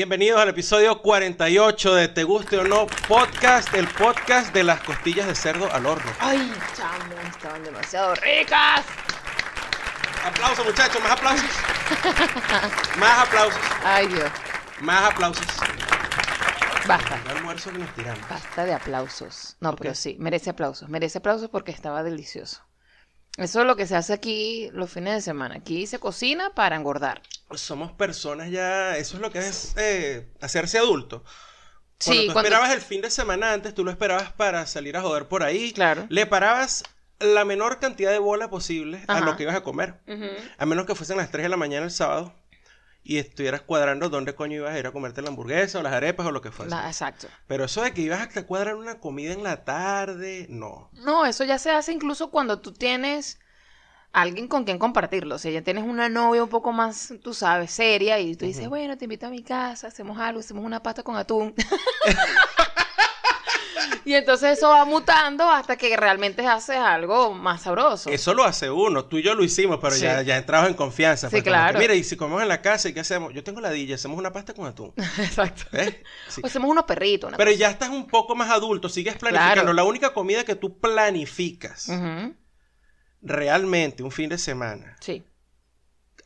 Bienvenidos al episodio 48 de Te Guste o No Podcast, el podcast de las costillas de cerdo al horno. Ay, chamo, estaban demasiado ricas. Aplausos, muchachos, más aplausos. más aplausos, Ay, Dios. más aplausos. Basta. El almuerzo que nos tiramos. Basta de aplausos. No, pero sí, merece aplausos. Merece aplausos porque estaba delicioso. Eso es lo que se hace aquí los fines de semana. Aquí se cocina para engordar. Somos personas ya, eso es lo que es eh, hacerse adulto. Cuando Sí, tú cuando- esperabas el fin de semana antes, tú lo esperabas para salir a joder por ahí. Claro. Le parabas la menor cantidad de bola posible a lo que ibas a comer. A menos que fuesen las 3 de la mañana el sábado y estuvieras cuadrando dónde coño ibas a ir a comerte la hamburguesa o las arepas o lo que fuese. La- exacto. Pero eso de que ibas a cuadrar una comida en la tarde, no. No, eso ya se hace incluso cuando tú tienes alguien con quien compartirlo. O sea, ya tienes una novia un poco más, tú sabes, seria y tú dices, bueno, te invito a mi casa, hacemos algo, hacemos una pasta con atún. y entonces eso va mutando hasta que realmente haces algo más sabroso. Eso lo hace uno. Tú y yo lo hicimos, pero Sí. ya, ya entramos en confianza. Sí, pues, claro. que, Mira, y si comemos en la casa, ¿y qué hacemos? Yo tengo la DJ, hacemos una pasta con atún. Exacto. O hacemos unos perritos. una Pero cosa. ya estás un poco más adulto, sigues planificando. Claro. La única comida que tú planificas Ujú, realmente un fin de semana, Sí,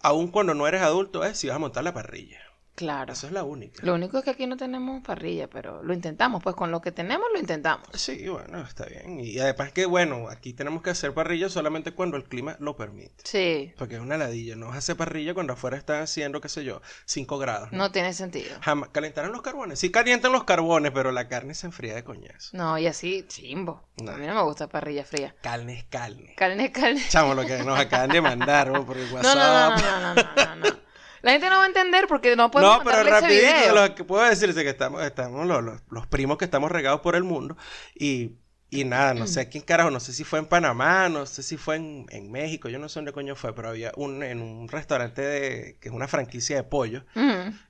aun cuando no eres adulto, es si vas a montar la parrilla. Claro. Eso es la única. Lo único es que aquí no tenemos parrilla, pero lo intentamos. Pues con lo que tenemos lo intentamos. Sí, bueno, está bien. Y además que, bueno, aquí tenemos que hacer parrilla solamente cuando el clima lo permite. Sí, Porque es una ladilla, no hacer parrilla cuando afuera están haciendo, qué sé yo, 5 grados. no tiene sentido. Jamás calentarán los carbones. Sí calientan los carbones, pero la carne se enfría de coñazo. No, y así, chimbo. No. A mí no me gusta parrilla fría. Carne es carne. Carne, carne. Chamo, lo que nos acaban de mandar ¿no? por el No, WhatsApp. no, no, no, no, no, no, no. La gente no va a entender porque no podemos No, pero ese rapidito, video. lo que puedo decirte es que estamos, estamos los, los- los primos que estamos regados por el mundo y, y nada, no sé quién carajo, no sé si fue en Panamá, no sé si fue en, en México, yo no sé dónde coño fue, pero había un, en un restaurante de, que es una franquicia de pollo,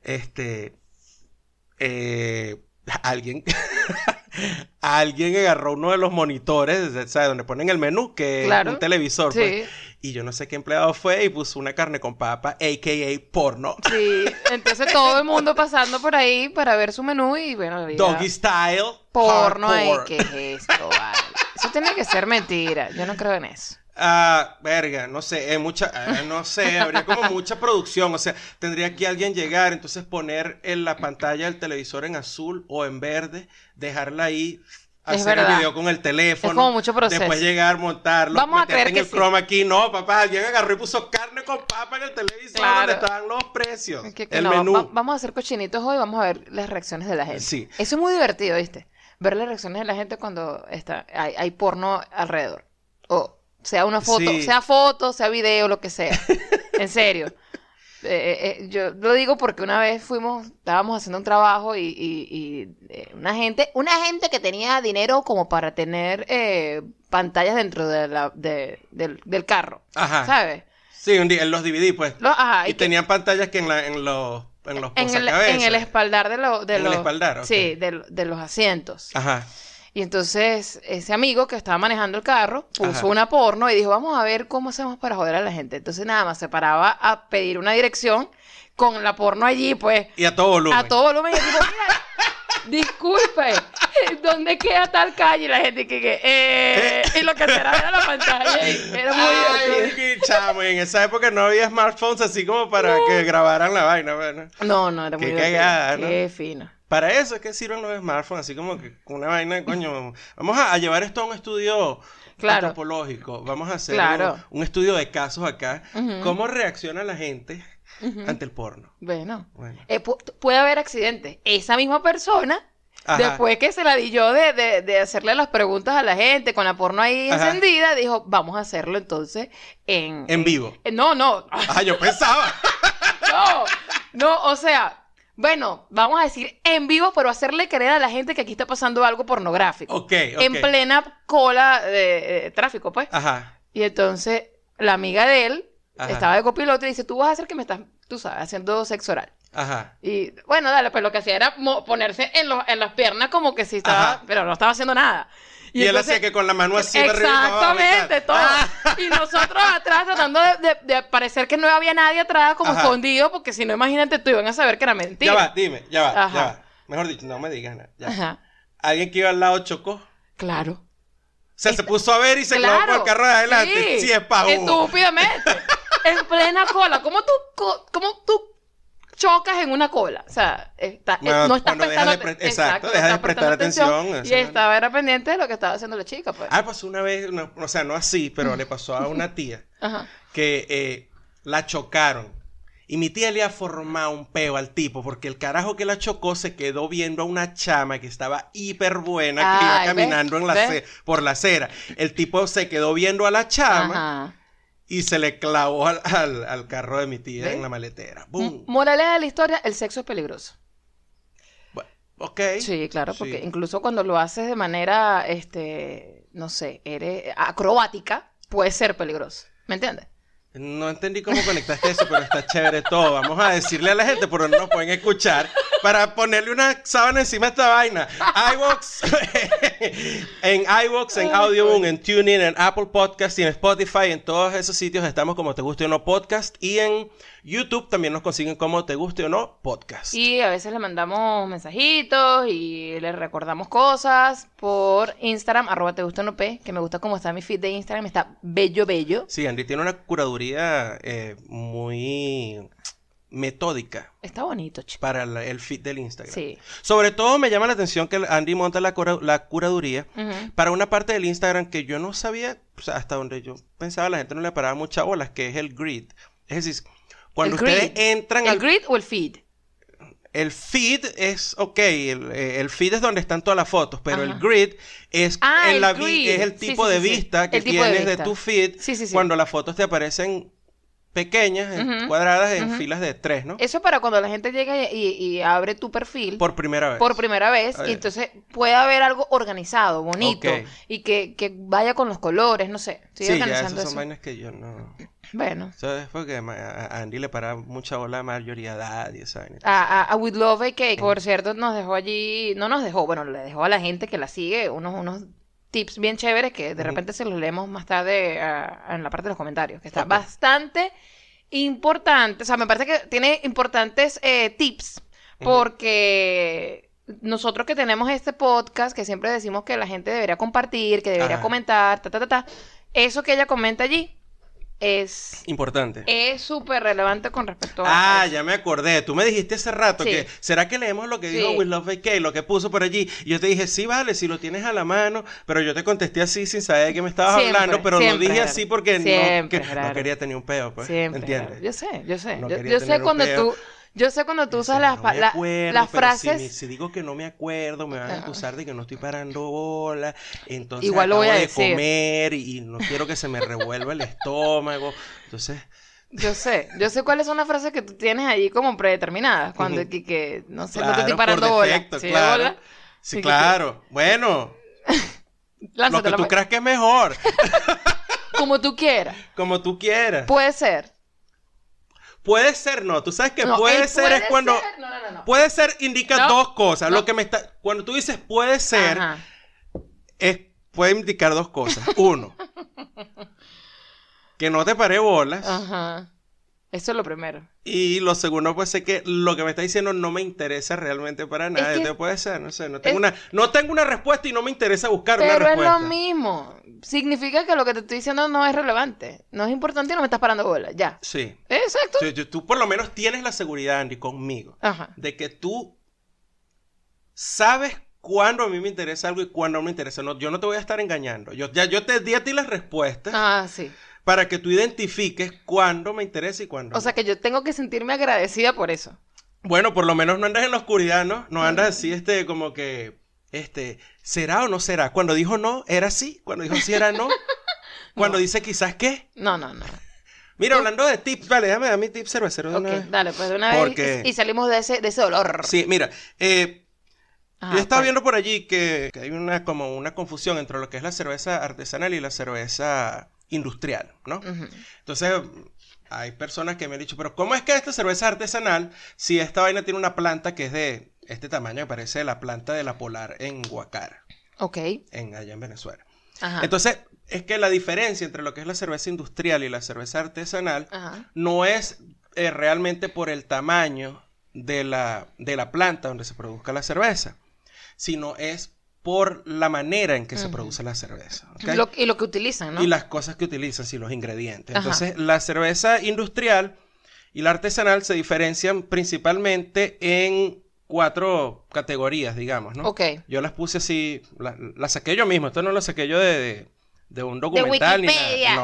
este, eh, alguien, alguien agarró uno de los monitores, ¿sabes? Donde ponen el menú, que Claro. es un televisor, Sí. pues, y yo no sé qué empleado fue y puso una carne con papa, a.k.a. porno. Sí, entonces todo el mundo pasando por ahí para ver su menú y bueno, había Doggy style. porno hardcore. ¿Qué es esto? vale? Eso tiene que ser mentira. Yo no creo en eso. Ah, verga, no sé, eh, mucha, eh, no sé, habría como mucha producción, o sea, tendría que alguien llegar, entonces poner en la pantalla del televisor en azul o en verde, dejarla ahí, hacer el video con el teléfono, Es como mucho proceso. después llegar, montarlo, Vamos a creer en que el sí. aquí, no, papá, alguien agarró y puso carne con papa en el televisor Claro. donde estaban los precios, Que- que el no, menú. va- vamos a hacer cochinitos hoy, vamos a ver las reacciones de la gente. Sí. Eso es muy divertido, ¿viste? Ver las reacciones de la gente cuando está, hay, hay porno alrededor. O sea una foto, Sí. sea foto, sea video, lo que sea. en serio. Eh, eh, eh, yo lo digo porque una vez fuimos, estábamos haciendo un trabajo y, y- y, eh, una gente, una gente que tenía dinero como para tener eh, pantallas dentro de la, de- del, del carro, Ajá, ¿sabes? sí, un día, los DVD, pues, ajá, y, que- tenían pantallas que en, la, en los, en los en el, en el espaldar de, lo- de En el los espaldar, ok. sí, de, de los asientos. Ajá, Y entonces ese amigo que estaba manejando el carro puso Ajá. una porno y dijo, vamos a ver cómo hacemos para joder a la gente. Entonces nada más se paraba a pedir una dirección con la porno allí, pues, y a todo volumen. a todo volumen. Y tipo, mira, disculpe, ¿dónde queda tal calle? Y la gente que, que, eh, y lo que era era la pantalla. y era muy Ay, divertido. chamo, en esa época no había smartphones así como para que grabaran la vaina, bueno. No, no, era muy Qué divertido. cagada, ¿no? Qué fino. Para eso es que sirven los smartphones, así como que una vaina, coño, vamos a, a llevar esto a un estudio Claro. antropológico, vamos a hacer Claro. un, un estudio de casos acá, cómo reacciona la gente ante el porno. Bueno. Bueno. Eh, pu- puede haber accidentes. Esa misma persona, Ajá. después que se la di yo de, de- de hacerle las preguntas a la gente con la porno ahí Ajá. encendida, dijo, vamos a hacerlo entonces en... En vivo. No, no, Ah, yo pensaba. no, no, o sea, bueno, vamos a decir en vivo, pero hacerle creer a la gente que aquí está pasando algo pornográfico. ok, ok. En plena cola de, tráfico, pues. Ajá. Y entonces la amiga de él Ajá. estaba de copiloto y dice, tú vas a hacer que me estás, tú sabes, haciendo sexo oral. Ajá. Y bueno, dale, pues lo que hacía era ponerse en, los- en las piernas como que sí estaba, Ajá. pero no estaba haciendo nada. Y, él entonces- hacía que con la mano así. Exactamente, todo. Ah. Y nosotros atrás tratando de, de- de parecer que no había nadie atrás, como Ajá. escondido, porque si no, imagínate, tú iban a saber que era mentira. Ya va, dime, ya va, Ajá. ya va. Mejor dicho, no me digas nada. ya. Ajá, Alguien que iba al lado chocó. O claro. sea, se puso a ver y se clavó por el carro de adelante. Sí, es pa' uno. Estúpidamente. en plena cola. ¿Cómo tú, cómo tú chocas en una cola? O sea, está, eh, Bueno, no estás dejas prestando de pre- exacto, dejas de prestar atención, Y estaba era pendiente de lo que estaba haciendo la chica, pues. Ah, pasó una vez, no, o sea, no así, pero le pasó a una tía Ajá. que eh, la chocaron. Y mi tía le ha formado un peo al tipo, porque el carajo que la chocó se quedó viendo a una chama que estaba hiper buena, que iba caminando en la por la acera. El tipo se quedó viendo a la chama Ajá. Y se le clavó al, al- al carro de mi tía ¿Ves? en la maletera. ¡Bum! Moraleja de la historia, el sexo es peligroso. Bueno, ok. Sí, claro, porque Sí. incluso cuando lo haces de manera, este, no sé, eres acrobática, puede ser peligroso. ¿Me entiendes? No entendí cómo conectaste eso, pero está chévere todo. Vamos a decirle a la gente donde nos pueden escuchar para ponerle una sábana encima a esta vaina. iVox, en iVox, en Audioboom, en TuneIn, en Apple Podcast y en Spotify. En todos esos sitios estamos como Te Guste o No Podcast. Y en YouTube también nos consiguen como Te Guste o No Podcast. Y a veces le mandamos mensajitos y le recordamos cosas por Instagram, arroba te gusta no P, que me gusta cómo está mi feed de Instagram, está bello, bello. Sí, Andy tiene una curaduría eh, muy metódica Está bonito, chico. para la- el feed del Instagram. Sí. Sobre todo me llama la atención que Andy monta la, cura- la curaduría para una parte del Instagram que yo no sabía, o sea, hasta donde yo pensaba la gente no le paraba mucha bolas, que es el grid. Es decir, cuando El ustedes grid. entran ¿El al grid o el feed? El feed es ok, el, eh, el feed es donde están todas las fotos, pero el grid es Ah, en el la grid. es el tipo sí, de sí, vista que de tienes de, tu feed cuando las fotos te aparecen pequeñas, Ujú. cuadradas en filas de tres, ¿no? Eso para cuando la gente llega y, y abre tu perfil. Por primera vez. por primera vez y entonces puede haber algo organizado, bonito y que, que vaya con los colores, no sé. Estoy sí, ya organizando esas son eso. vainas que yo no... Bueno, Eso es porque a Andy le para mucha bola a mayoría y esa a, a, With Love que por cierto nos dejó allí, no nos dejó, bueno, le dejó a la gente que la sigue unos, unos tips bien chéveres que de repente se los leemos más tarde en la parte de los comentarios, que está bastante importante, o sea, me parece que tiene importantes eh, tips porque nosotros que tenemos este podcast, que siempre decimos que la gente debería compartir, que debería Ajá. comentar, ta, ta, ta, ta, eso que ella comenta allí es Importante. es súper relevante con respecto a Ah, eso. ya me acordé. Tú me dijiste hace rato Sí. que ¿será que leemos lo que dijo. Will Love VK, lo que puso por allí? Y yo te dije, sí, vale, si lo tienes a la mano, pero yo te contesté así sin saber de qué me estabas Siempre, hablando, pero lo siempre, dije Gerardo. así porque no, que- no quería tener un peo, pues. Siempre. ¿Entiendes? Yo sé, yo sé. No yo sé cuando peo. tú, yo sé cuando tú usas las, no la- acuerdo, las pero si frases. me- Si, digo que no me acuerdo, me van a acusar de que no estoy parando bola. Entonces Igual lo voy acabo a de decir. comer y, y no quiero que se me revuelva el estómago. Entonces, Yo sé, yo sé cuáles son las frases que tú tienes allí como predeterminadas. Cuando que, que no sé, no te claro, estoy por parando bola. defecto, Sí, claro. bola, Sí, Sí, que- claro. Bueno, lo que tú creas que es mejor, Como tú quieras. como tú quieras. Puede ser. Puede ser, no. Tú sabes que No, puede ser puede es cuando. ser- No, no, no. Puede ser indica dos cosas. Lo que me está. Cuando tú dices puede ser, Ajá. es puede indicar dos cosas. Uno, que no te pare bolas. Ajá. Eso es lo primero. Y lo segundo, pues sé que lo que me está diciendo no me interesa realmente para nada. que- puede ser, no sé, no tengo es- una, no tengo una respuesta y no me interesa buscar una Pero es respuesta. lo mismo. Significa que lo que te estoy diciendo no es relevante. No es importante y no me estás parando bola. Ya. Sí. Exacto. Sí, tú- tú por lo menos tienes la seguridad, Andy, conmigo, Ajá. de que tú sabes cuándo a mí me interesa algo y cuándo no me interesa. No, yo no te voy a estar engañando. Yo, ya yo te di a ti las respuestas Ah, sí. Para que tú identifiques cuándo me interesa y cuándo O sea no. que yo tengo que sentirme agradecida por eso. Bueno, por lo menos no andas en la oscuridad, ¿no? No andas así, este, como que, este, ¿será o no será? Cuando dijo no, era sí. Cuando dijo sí, era no. Cuando No. dice quizás qué. No, no, no. Mira, hablando de tips, vale, déjame dar mi tip cervecero de Ok, una vez. dale, pues de una vez Porque- y, y salimos de ese, de ese dolor. Sí, mira, eh, Ajá, Yo estaba pues. viendo por allí que, que hay una como una confusión entre lo que es la cerveza artesanal y la cerveza industrial, ¿no? Entonces, hay personas que me han dicho, pero ¿cómo es que esta cerveza artesanal, si esta vaina tiene una planta que es de este tamaño, me parece la planta de la polar en Guacara? Ok. en, allá en Venezuela. Ajá. Entonces, es que la diferencia entre lo que es la cerveza industrial y la cerveza artesanal Ajá. no es eh, realmente por el tamaño de la, de la planta donde se produzca la cerveza, sino es por la manera en que se produce la cerveza. y lo que utilizan, ¿no? Y las cosas que utilizan, sí, los ingredientes. Ajá. Entonces, la cerveza industrial y la artesanal se diferencian principalmente en cuatro categorías, digamos, ¿no? Ok. Yo las puse así, la- las saqué yo mismo, esto no lo saqué yo de, de- de un documental ni Wikipedia. nada.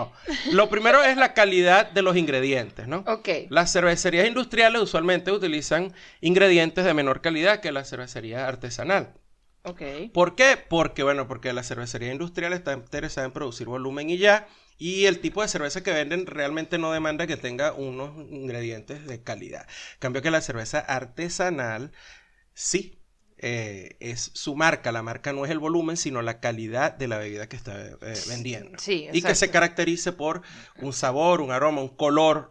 No. Lo primero es la calidad de los ingredientes, ¿no? Ok. Las cervecerías industriales usualmente utilizan ingredientes de menor calidad que la cervecería artesanal. ¿Por qué? Porque, bueno, porque la cervecería industrial está interesada en producir volumen y ya, y el tipo de cerveza que venden realmente no demanda que tenga unos ingredientes de calidad. Cambio que la cerveza artesanal, sí, eh, es su marca. La marca no es el volumen, sino la calidad de la bebida que está eh, vendiendo. Sí, y que se caracterice por un sabor, un aroma, un color.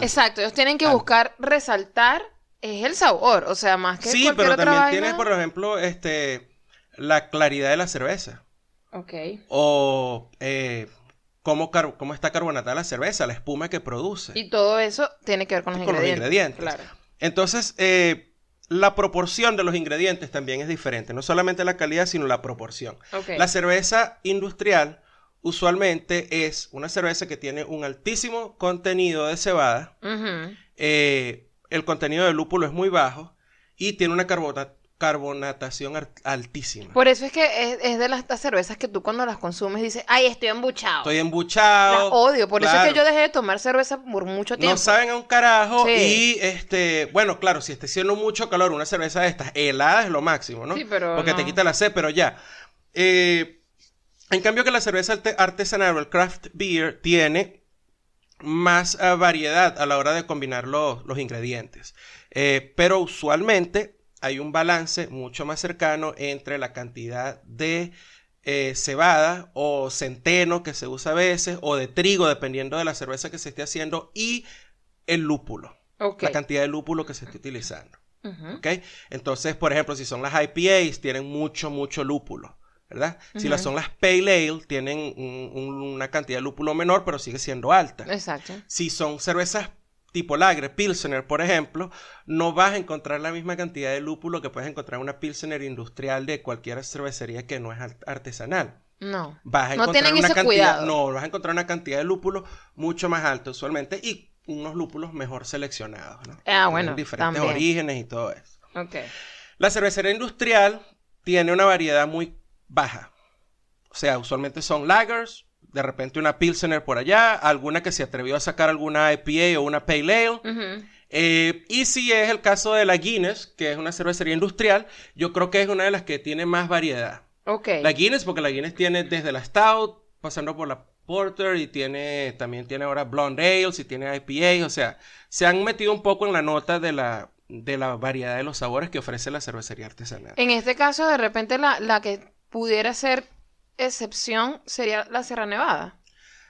Exacto, ellos tienen que Algo. buscar resaltar es el sabor, o sea, más que Sí, cualquier pero otra también vaina. tienes, por ejemplo, este, la claridad de la cerveza. Ok. O eh, cómo, cómo está carbonatada la cerveza, la espuma que produce. Y todo eso tiene que ver con los Con los ingredientes. ingredientes. Claro. Entonces, eh, la proporción de los ingredientes también es diferente. No solamente la calidad, sino la proporción. Ok. La cerveza industrial usualmente es una cerveza que tiene un altísimo contenido de cebada. Eh, el contenido de lúpulo es muy bajo y tiene una carbona- carbonatación ar- altísima. Por eso es que es, es de las cervezas que tú cuando las consumes dices, ay, estoy embuchado. Estoy embuchado. Las odio. Por eso es que yo dejé de tomar cerveza por mucho tiempo. No saben a un carajo Sí. y este, bueno, claro, si está haciendo mucho calor, una cerveza de estas helada es lo máximo, ¿no? Sí, pero Porque te quita la sed, pero ya. Eh, en cambio que la cerveza arte- artesanal el craft beer tiene más eh, variedad a la hora de combinar los, los ingredientes. Eh, pero usualmente hay un balance mucho más cercano entre la cantidad de eh, cebada o centeno que se usa a veces o de trigo, dependiendo de la cerveza que se esté haciendo, y el lúpulo, la cantidad de lúpulo que se esté utilizando. Entonces, por ejemplo, si son las IPAs, tienen mucho, mucho lúpulo, ¿verdad? Si las son las Pale Ale, tienen un- un- una cantidad de lúpulo menor, pero sigue siendo alta. Exacto. Si son cervezas tipo Lager, Pilsener, por ejemplo, no vas a encontrar la misma cantidad de lúpulo que puedes encontrar en una Pilsener industrial de cualquier cervecería que no es art- artesanal. No. Vas a No encontrar una cantidad, cuidado. no, vas a encontrar una cantidad de lúpulo mucho más alta usualmente y unos lúpulos mejor seleccionados, ¿no? Ah, bueno, diferentes también. orígenes y todo eso. Ok. La cervecería industrial tiene una variedad muy baja. O sea, usualmente son lagers, de repente una Pilsener por allá, alguna que se atrevió a sacar alguna IPA o una Pale Ale. Eh, y si es el caso de la Guinness, que es una cervecería industrial, yo creo que es una de las que tiene más variedad. Ok. La Guinness, porque la Guinness tiene desde la Stout, pasando por la Porter y tiene también tiene ahora Blonde Ales y tiene IPA, o sea, se han metido un poco en la nota de la, de la variedad de los sabores que ofrece la cervecería artesanal. En este caso, de repente, la, la que pudiera ser excepción sería la Sierra Nevada.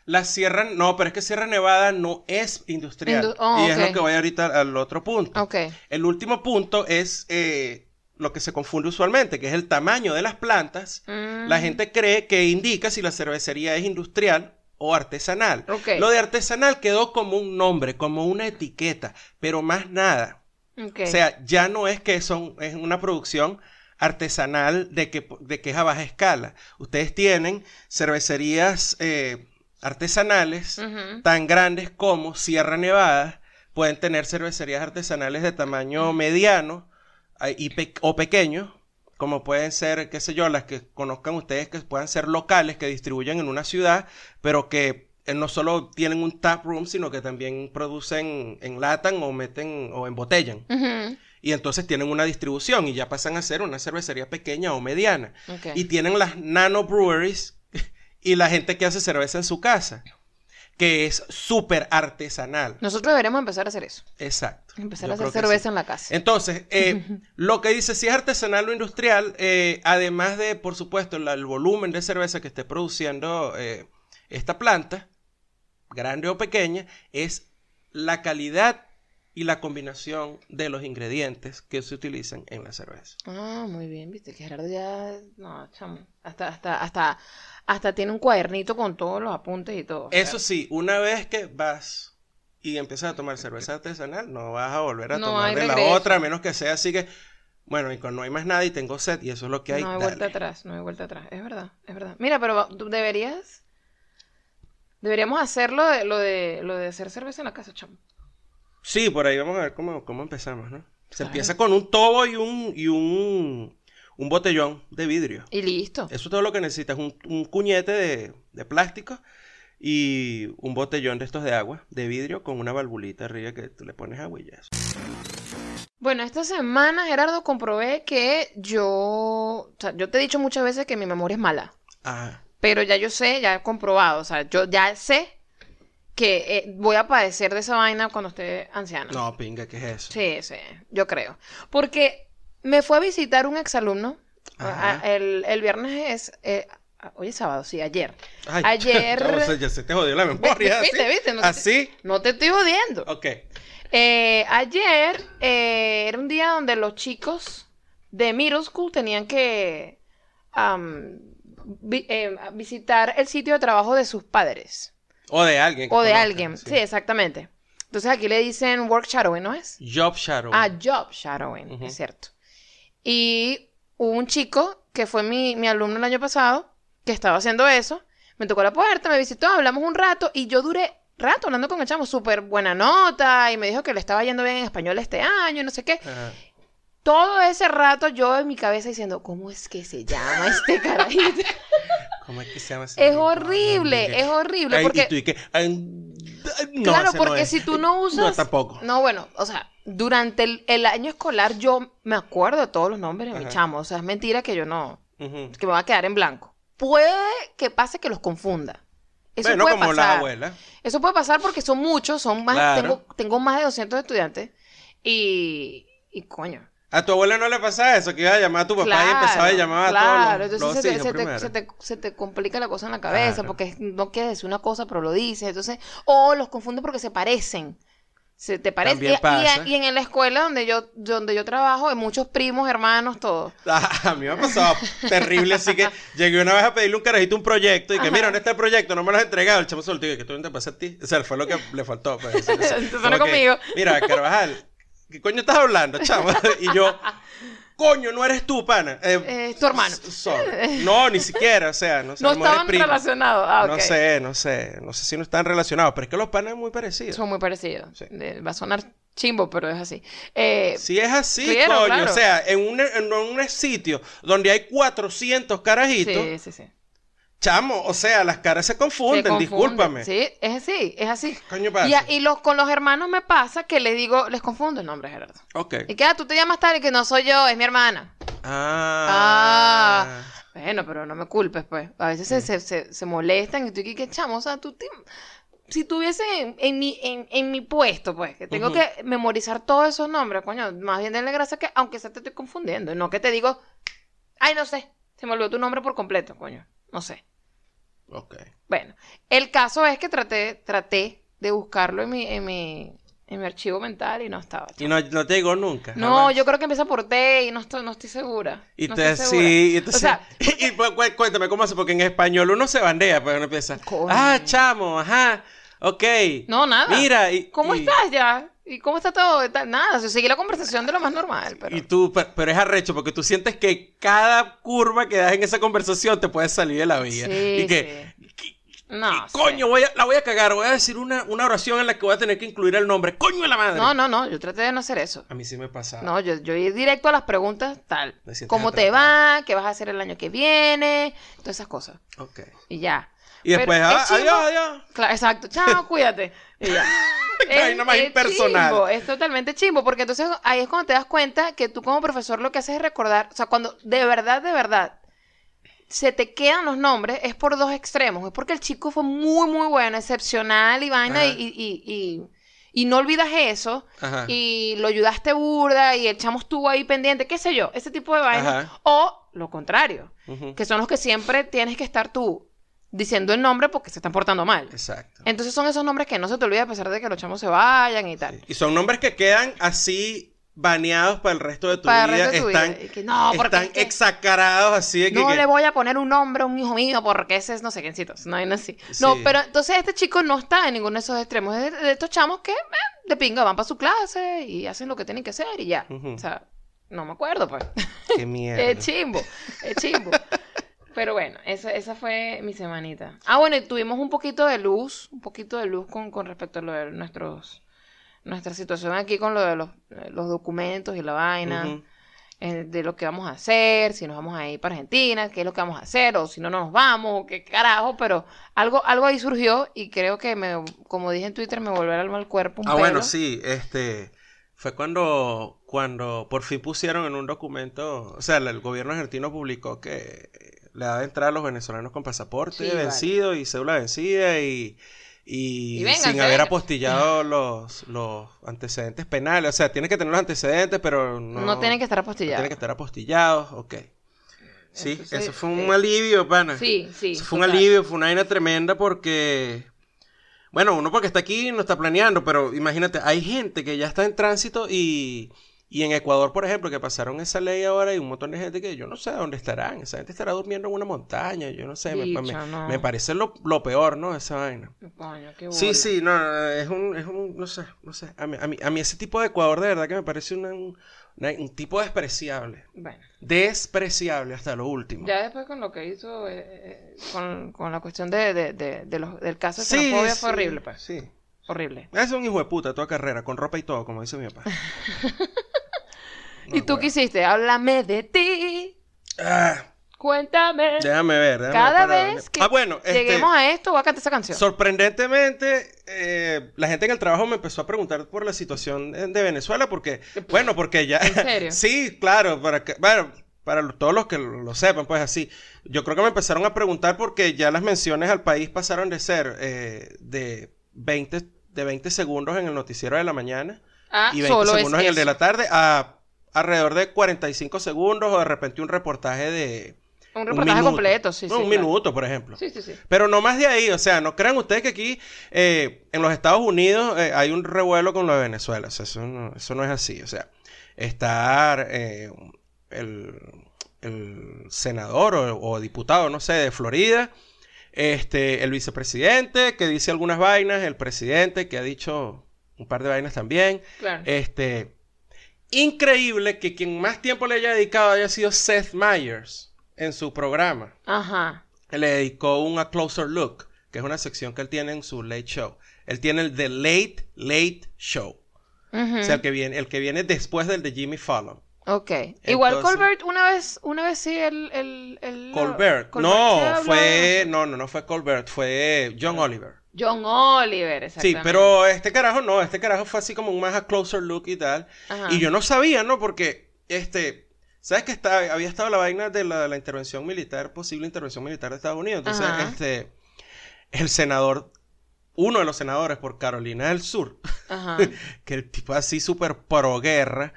La Sierra, no, pero es que Sierra Nevada no es industrial. Indu- oh, y es lo que voy ahorita al otro punto. Ok. El último punto es eh, lo que se confunde usualmente, que es el tamaño de las plantas. Mm. La gente cree que indica si la cervecería es industrial o artesanal. Ok. Lo de artesanal quedó como un nombre, como una etiqueta, pero más nada. Ok. O sea, ya no es que son, es una producción artesanal de que, de que es a baja escala. Ustedes tienen cervecerías eh, artesanales tan grandes como Sierra Nevada, pueden tener cervecerías artesanales de tamaño mediano ah, y pe- o pequeño, como pueden ser, qué sé yo, las que conozcan ustedes que puedan ser locales, que distribuyen en una ciudad, pero que eh, no solo tienen un tap room, sino que también producen, enlatan o meten o embotellan. Y entonces tienen una distribución y ya pasan a ser una cervecería pequeña o mediana. Y tienen las nano breweries y la gente que hace cerveza en su casa, que es súper artesanal. Nosotros deberíamos empezar a hacer eso. Exacto. Empezar Yo a hacer cerveza sí. en la casa. Entonces, eh, lo que dice si es artesanal o industrial, eh, además de, por supuesto, la- el volumen de cerveza que esté produciendo eh, esta planta, grande o pequeña, es la calidad y la combinación de los ingredientes que se utilizan en la cerveza. Ah, muy bien, viste que Gerardo ya. No, chamo. Hasta, hasta, hasta, hasta tiene un cuadernito con todos los apuntes y todo. Eso sí, una vez que vas y empiezas a tomar cerveza artesanal, no vas a volver a No tomar de la otra, a menos que sea así que, bueno, y cuando no hay más nada y tengo sed, y eso es lo que hay. no hay dale. vuelta atrás, no hay vuelta atrás. Es verdad, es verdad. Mira, pero deberías. Deberíamos hacer lo de, lo de, lo de hacer cerveza en la casa, chamo. Sí, por ahí vamos a ver cómo, cómo empezamos, ¿no? Se empieza con un tobo y un, y un, un botellón de vidrio. Y listo. Eso es todo lo que necesitas, un, un cuñete de, de plástico y un botellón de estos de agua, de vidrio, con una valvulita arriba que tú le pones agua y ya. eso. Bueno, esta semana, Gerardo, comprobé que yo. O sea, yo te he dicho muchas veces que mi memoria es mala. Ah, Pero ya yo sé, ya he comprobado. O sea, yo ya sé que eh, voy a padecer de esa vaina cuando esté anciana. no, pinga, ¿qué es eso? Sí, sí, yo creo. Porque me fue a visitar un exalumno. A- El, el viernes es. eh, hoy es sábado, sí, ayer. Ay, Ayer- chavo, se- ya se te jodió la memoria. ¿Viste, ¿así? viste? No te- ¿Así? No te estoy jodiendo. Ok. Eh, ayer eh, era un día donde los chicos de middle school tenían que vi- eh, visitar el sitio de trabajo de sus padres O de alguien. o de alguien. Sí. exactamente. Entonces aquí le dicen work shadowing, ¿no es? Job shadow. Ah, job shadowing, es cierto. Y hubo un chico que fue mi, mi alumno el año pasado que estaba haciendo eso. Me tocó la puerta, me visitó, hablamos un rato y yo duré rato hablando con el chamo, súper buena nota y me dijo que le estaba yendo bien en español este año no sé qué. Ajá. Todo ese rato yo en mi cabeza diciendo, ¿cómo es que se llama este carajito? ¿Cómo es que se llama ese es horrible, es horrible Ay, porque... y tú, y que, ay, no, claro, no porque es. si tú no usas... No, tampoco. No, bueno, o sea, durante el, el año escolar yo me acuerdo de todos los nombres de mi chamo. O sea, es mentira que yo no, Ujú. que me va a quedar en blanco. Puede que pase que los confunda. Eso bueno, puede como la pasar. abuela. Eso puede pasar porque son muchos, son más, Claro. tengo, tengo más de 200 estudiantes y, y coño. A tu abuela no le pasaba eso, que iba a llamar a tu papá y empezaba a llamar a claro. todos los, Entonces los se, te, se, te, se te- se te complica la cosa en la cabeza Claro. porque no quieres decir una cosa pero lo dices. Entonces, o los confundes porque se parecen. Se te parecen. También Y, y- pasa. y en la escuela donde yo, donde yo trabajo hay muchos primos, hermanos, todos. Ah, A mí me ha pasado terrible, así que llegué una vez a pedirle un carajito un proyecto y que, Ajá. mira, ¿dónde está el proyecto? No me lo has entregado. El chamo y que tú no te pasa a ti. O sea, fue lo que le faltó. Pues, Eso- que, conmigo. Mira, Carvajal, ¿qué coño estás hablando, chamo? Y yo, coño, no eres tú, pana. Eh, Eh, es tu hermano. sorry. No, ni siquiera, o sea, no, No sabemos, eres estaban relacionados. Ah, No sé, no sé, no sé si no están relacionados, pero es que los panas son muy parecidos. Son muy parecidos. Sí. Eh, Va a sonar chimbo, pero es así. Eh, Si es así, Claro, coño, claro. o sea, en un, en un sitio donde hay 400 carajitos, sí, sí, sí. Chamo, o sea, las caras se Se confunden, discúlpame. Sí, es así, es así. Coño pasa. Y, a- y los, con los hermanos me pasa que les digo, les confundo el nombre, Gerardo. Ok. Y que, ah, tú te llamas tal y que no soy yo, es mi hermana. Ah. Bueno, pero no me culpes, pues. A veces se, se, se, se molestan y tú y que chamo, o sea, tú te- Si tuviese en, en mi, en, en mi puesto, pues, que tengo que memorizar todos esos nombres, coño, más bien denle gracias que, aunque sea te estoy confundiendo, no que te digo, ay, no sé, se me olvidó tu nombre por completo, coño, no sé. Ok. Bueno, el caso es que traté, traté de buscarlo en mi, en mi, en mi archivo mental y no estaba. Y no, no te llegó nunca. No, jamás. yo creo que empieza por T y no estoy, no estoy segura. Y no te, sí, y entonces, O sea, y, pues, cu- cuéntame cómo hace, porque en español uno se bandea, pues uno empieza, Coño. ah, chamo, ajá, ok. no, nada. Mira, y, ¿Cómo y- estás ya? ¿Y cómo está todo? Nada, se sigue la conversación de lo más normal, pero... Y tú, pe- pero es arrecho porque tú sientes que cada curva que das en esa conversación te puede salir de la vida. Sí, y que, sí. No, coño, voy a, la voy a cagar, voy a decir una, una oración en la que voy a tener que incluir el nombre. Coño de la madre. No, no, no, yo traté de no hacer eso. A mí sí me pasa. No, yo, yo ir directo a las preguntas, tal. ¿Cómo te va? ¿Qué vas a hacer el año que viene? Todas esas cosas. Ok. Y ya. Y después, ah, es adiós, adiós. Claro, exacto. Chao, cuídate. Y ya. Qué vaina más impersonal. chimbo, es totalmente chimbo, porque entonces ahí es cuando te das cuenta que tú como profesor lo que haces es recordar, o sea, cuando de verdad, de verdad, se te quedan los nombres, es por dos extremos. Es porque el chico fue muy, muy bueno, excepcional y vaina, y, y, y, y- no olvidas eso, Ajá. y lo ayudaste burda, y el chamo estuvo ahí pendiente, qué sé yo, ese tipo de vaina. Ajá. O lo contrario, que son los que siempre tienes que estar tú diciendo el nombre porque se están portando mal. Exacto. Entonces son esos nombres que no se te olvida a pesar de que los chamos se vayan y tal. Y son nombres que quedan así baneados para el resto de tu Para el vida. resto de tu están vida. Que no, porque están es que exacarados así de que... no que- le voy a poner un nombre a un hijo mío porque ese es no sé quiéncitos. No hay así. No, Sí. pero entonces este chico no está en ninguno de esos extremos. Es de, de estos chamos que eh, de pinga van para su clase y hacen lo que tienen que hacer y ya. O sea, no me acuerdo, pues. Qué mierda. Es chimbo, es chimbo. Pero bueno, esa, esa fue mi semanita. Ah, bueno, y tuvimos un poquito de luz, un poquito de luz con, con respecto a lo de nuestros, nuestra situación aquí con lo de los, los documentos y la vaina, eh, de lo que vamos a hacer, si nos vamos a ir para Argentina, qué es lo que vamos a hacer, o si no, no nos vamos, o qué carajo, pero algo, algo ahí surgió y creo que, me, como dije en Twitter, me volvió al cuerpo un Ah, bueno, sí, este fue cuando cuando por fin pusieron en un documento, o sea, el gobierno argentino publicó que le daba entrada a los venezolanos con pasaporte Sí, vale. vencido y cédula vencida y y, sin haber apostillado los, los antecedentes penales. O sea, tiene que tener los antecedentes, pero no, No, tienen que estar no apostillados. tienen que estar apostillados. Ok. Sí, Entonces, eso fue un eh, alivio, pana. Sí, sí. Eso fue un alivio, fue una vaina tremenda porque, bueno, uno porque está aquí no está planeando, pero imagínate, hay gente que ya está en tránsito y, y en Ecuador, por ejemplo, que pasaron esa ley ahora y un montón de gente que yo no sé a dónde estarán, esa gente estará durmiendo en una montaña, yo no sé, me, me- no. me parece lo, lo peor, ¿no? Esa vaina. Coño, qué Sí, sí, no, no, es un, es un, no sé, no sé, a mí, a mí, a mí ese tipo de Ecuador de verdad que me parece una- un, una- un tipo despreciable, Bueno. despreciable hasta lo último. Ya después con lo que hizo, eh, eh, con, con la cuestión de, de, de, de los, del caso de Sí, xenofobia, fue horrible, pues. Sí. Horrible. Es un hijo de puta toda carrera, con ropa y todo, como dice mi papá. ¿Y tú qué hiciste? Háblame de ti. Ah, Cuéntame. déjame ver. déjame Cada vez que Ah, bueno, este, lleguemos a esto, voy a cantar esa canción. sorprendentemente, eh, la gente en el trabajo me empezó a preguntar por la situación de, Venezuela, porque, bueno, porque ya... ¿En serio? sí, claro, para que, bueno, para todos los que lo, sepan, pues así. Yo creo que me empezaron a preguntar porque ya las menciones al país pasaron de ser eh, de 20, de 20 segundos en el noticiero de la mañana ah, y 20 solo es segundos en el de la tarde a alrededor de 45 segundos o de repente un reportaje de Un reportaje completo, sí, No, sí. un claro. minuto, por ejemplo. Sí, sí, sí. Pero no más de ahí, o sea, no crean ustedes que aquí eh, en los Estados Unidos eh, hay un revuelo con lo de Venezuela, o sea, eso no, eso no es así, o sea, está eh, el, el senador o, o diputado, no sé, de Florida, este, el vicepresidente que dice algunas vainas, el presidente que ha dicho un par de vainas también, Claro. este, increíble que quien más tiempo le haya dedicado haya sido Seth Meyers en su programa Ajá. le dedicó un A Closer Look, que es una sección que él tiene en su Late Show. Él tiene el The Late Late Show. O sea, el que viene, el que viene después del de Jimmy Fallon. Ok. Igual Colbert, una vez, una vez sí, el... el, el Colbert. Colbert no, fue. No, no, no fue Colbert, fue John Oliver. John Oliver, Sí, exactamente. pero este carajo no, este carajo fue así como un más A Closer Look y tal. Ajá. Y yo no sabía, ¿no? Porque, este. ¿Sabes que está, había estado la vaina de la, la intervención militar, posible intervención militar de Estados Unidos? Entonces, Ajá. este. El senador. Uno de los senadores por Carolina del Sur. Ajá. que el tipo así súper pro guerra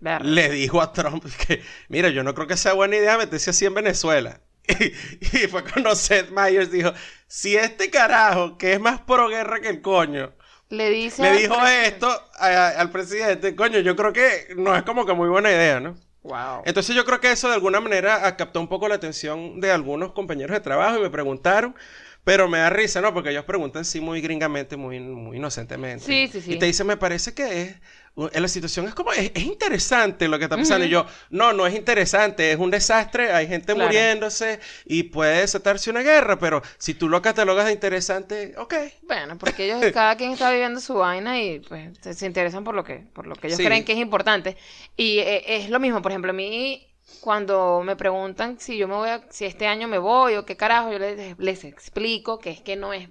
le dijo a Trump que, mira, yo no creo que sea buena idea meterse así en Venezuela. Y, fue cuando Seth Meyers dijo, si este carajo, que es más pro guerra que el coño, Le dice... le dijo esto a- al presidente, coño, yo creo que no es como que muy buena idea, ¿no? Wow. Entonces yo creo que eso de alguna manera captó un poco la atención de algunos compañeros de trabajo y me preguntaron, pero me da risa, ¿no? Porque ellos preguntan sí muy gringamente, muy, muy inocentemente. Sí, sí, sí. Y te dicen, me parece que es, la situación es como, es, es interesante lo que está pasando. Y yo, no, no es interesante, es un desastre, hay gente Claro. muriéndose y puede desatarse una guerra, pero si tú lo catalogas de interesante, ok. Bueno, porque ellos, cada quien está viviendo su vaina y pues se, se interesan por lo que, por lo que ellos Sí. creen que es importante. Y eh, es lo mismo, por ejemplo, a mí cuando me preguntan si yo me voy a, si este año me voy o qué carajo, yo les, les explico que es que no es,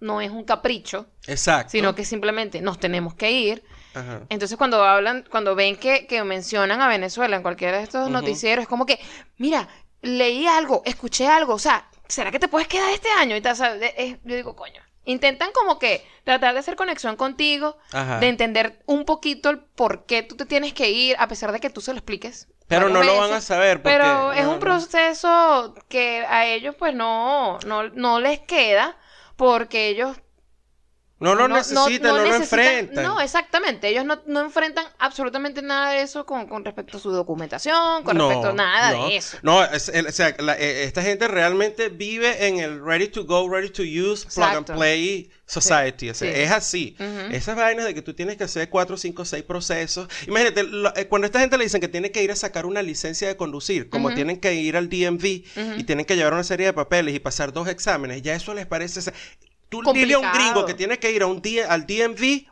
no es un capricho, Exacto. sino que simplemente nos tenemos que ir. Ajá. Entonces cuando hablan, cuando ven que, que mencionan a Venezuela en cualquiera de estos noticieros, es como que, mira, leí algo, escuché algo, o sea, ¿será que te puedes quedar este año? Y tal, o sea, es- yo digo, coño. Intentan como que tratar de hacer conexión contigo, Ajá. de entender un poquito el por qué tú te tienes que ir, a pesar de que tú se lo expliques. Pero no lo van a saber porque... Pero es no, un proceso que a ellos pues no, no, no les queda porque ellos No lo necesitan, no, lo necesitan- enfrentan. No, exactamente. Ellos no, no enfrentan absolutamente nada de eso con, con respecto a su documentación, con No, respecto a nada no. de eso. No, es- el- o sea, la- eh, esta gente realmente vive en el ready to go, ready to use, plug and play society. O sea, sí. Es así. Esas vainas de que tú tienes que hacer cuatro, cinco, seis procesos. Imagínate, lo- eh, cuando esta gente le dicen que tiene que ir a sacar una licencia de conducir, como tienen que ir al DMV y tienen que llevar una serie de papeles y pasar dos exámenes, ya eso les parece... o sea, tú dile a un gringo que tiene que ir a un al DMV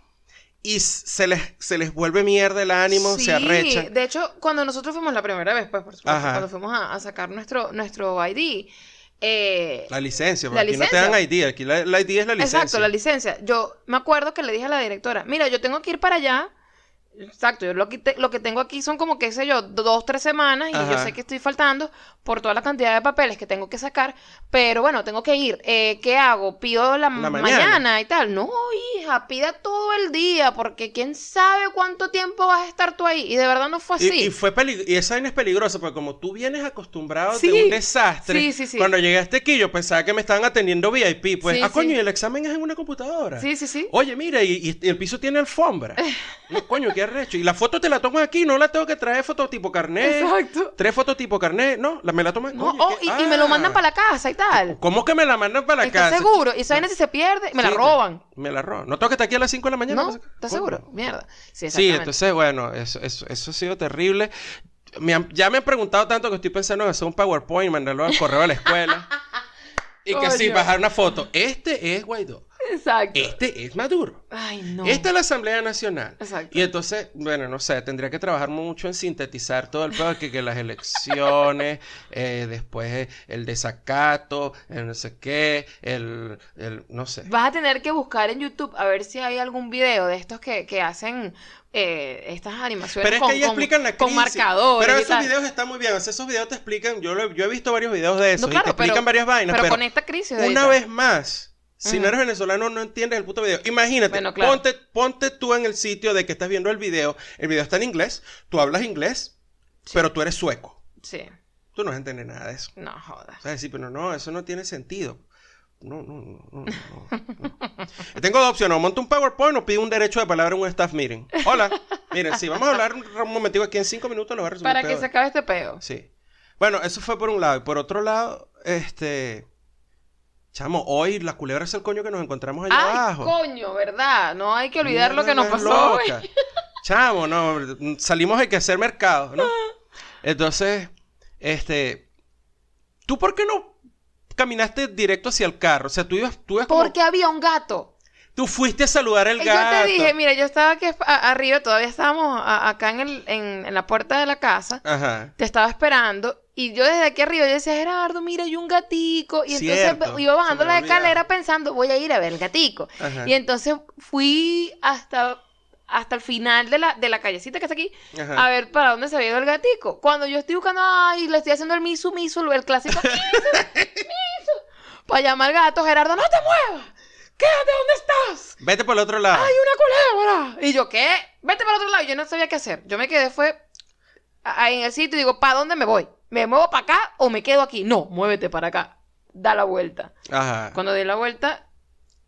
y se les, se les vuelve mierda el ánimo, Sí, se arrechan. de hecho, cuando nosotros fuimos la primera vez, pues, por supuesto, cuando fuimos a, a sacar nuestro, nuestro ID, eh, La licencia, La porque aquí no te licencia. dan ID, aquí la, la ID es la licencia. Exacto, la licencia. Yo me acuerdo que le dije a la directora, mira, yo tengo que ir para allá. Exacto, yo lo que, te- lo que tengo aquí son como, qué sé yo, dos, tres semanas y yo sé que estoy faltando por toda la cantidad de papeles que tengo que sacar, pero bueno, tengo que ir. Eh, ¿Qué hago? ¿Pido la, La mañana. mañana. y tal? No, hija, pida todo el día porque quién sabe cuánto tiempo vas a estar tú ahí. Y de verdad no fue Y, así. y fue pelig- y esa vaina es peligrosa porque como tú vienes acostumbrado Sí. de un desastre, Sí, sí, sí. cuando llegaste aquí yo pensaba que me estaban atendiendo VIP, pues, Sí, ah, coño, y el examen es en una computadora. Sí, sí, sí. Oye, mira, y, y el piso tiene alfombra. No, coño, qué arrecho. Y la foto te la toman aquí, no la tengo que traer fototipo carnet. Exacto. Tres fototipo carnet, no, la, me la toman. No, oh, y, y me lo Ah. mandan para la casa y tal. ¿Cómo que me la mandan para la ¿Estás casa? seguro? Y saben si se pierde, me la roban. Me la roban. ¿No tengo que estar aquí a las 5 de la mañana? ¿No? ¿Estás seguro? Mierda. Sí, entonces, bueno, eso, eso, eso ha sido terrible. Me han- ya me han preguntado tanto que estoy pensando en hacer un PowerPoint y mandarlo al correo a la escuela. y que sí, bajar una foto. Este es Guaidó. Exacto. Este es Maduro. Ay, no. Esta es la Asamblea Nacional. Exacto. Y entonces, bueno, no sé, tendría que trabajar mucho en sintetizar todo el pedo que, que las elecciones, eh, después eh, el desacato, el no sé qué, el, el no sé. Vas a tener que buscar en YouTube a ver si hay algún video de estos que, que hacen eh, estas animaciones Pero es con, que ahí con- explican la con crisis. marcadores. Pero esos videos están muy bien. o sea, esos videos te explican. Yo, lo- yo he visto varios videos de eso No, y te explican varias vainas. Pero, Pero, con esta crisis. una vez más, si no eres venezolano, no entiendes el puto video. Imagínate, Bueno, claro. ponte, ponte tú en el sitio de que estás viendo el video. El video está en inglés. Tú hablas inglés, pero tú eres sueco. Sí. Tú no vas a entender nada de eso. No jodas. O sea, decir, pero no, eso no tiene sentido. No, no, no, no. Tengo dos opciones, o monto un PowerPoint o pido un derecho de palabra en un staff meeting. Hola, miren, sí, vamos a hablar un, un momentico aquí en cinco minutos, lo voy a resumir. Para que peor. se acabe este peo. Sí. Bueno, eso fue por un lado. Y por otro lado, este... Chamo, hoy la culebra es el coño que nos encontramos allá Ay, abajo. coño, ¿verdad? No hay que olvidar lo que nos pasó hoy. Chamo, no, salimos hay que hacer mercado, ¿no? Entonces, este, ¿tú por qué no caminaste directo hacia el carro? O sea, tú ibas, tú ibas como, Porque había un gato. tú fuiste a saludar al Y gato. Yo te dije, mira, yo estaba aquí arriba, todavía estábamos acá en, el, en, en la puerta de la casa. Ajá. Te estaba esperando. Y yo desde aquí arriba, yo decía, Gerardo, mira, hay un gatico. Y Cierto, entonces iba bajando la escalera pensando, voy a ir a ver el gatico. Ajá. Y entonces fui hasta, hasta el final de la, de la callecita que está aquí Ajá. a ver para dónde se había ido el gatico. Cuando yo estoy buscando, ay, le estoy haciendo el misu misu, el clásico misu, misu, para llamar al gato, Gerardo, no te muevas, quédate donde estás. Vete por el otro lado. ¡Hay una culebra! Y yo, ¿qué? Vete para otro lado. Yo no sabía qué hacer. Yo me quedé, fue ahí en el sitio y digo, ¿para dónde me voy? ¿Me muevo para acá o me quedo aquí? No, muévete para acá. Da la vuelta. Ajá. Cuando di la vuelta,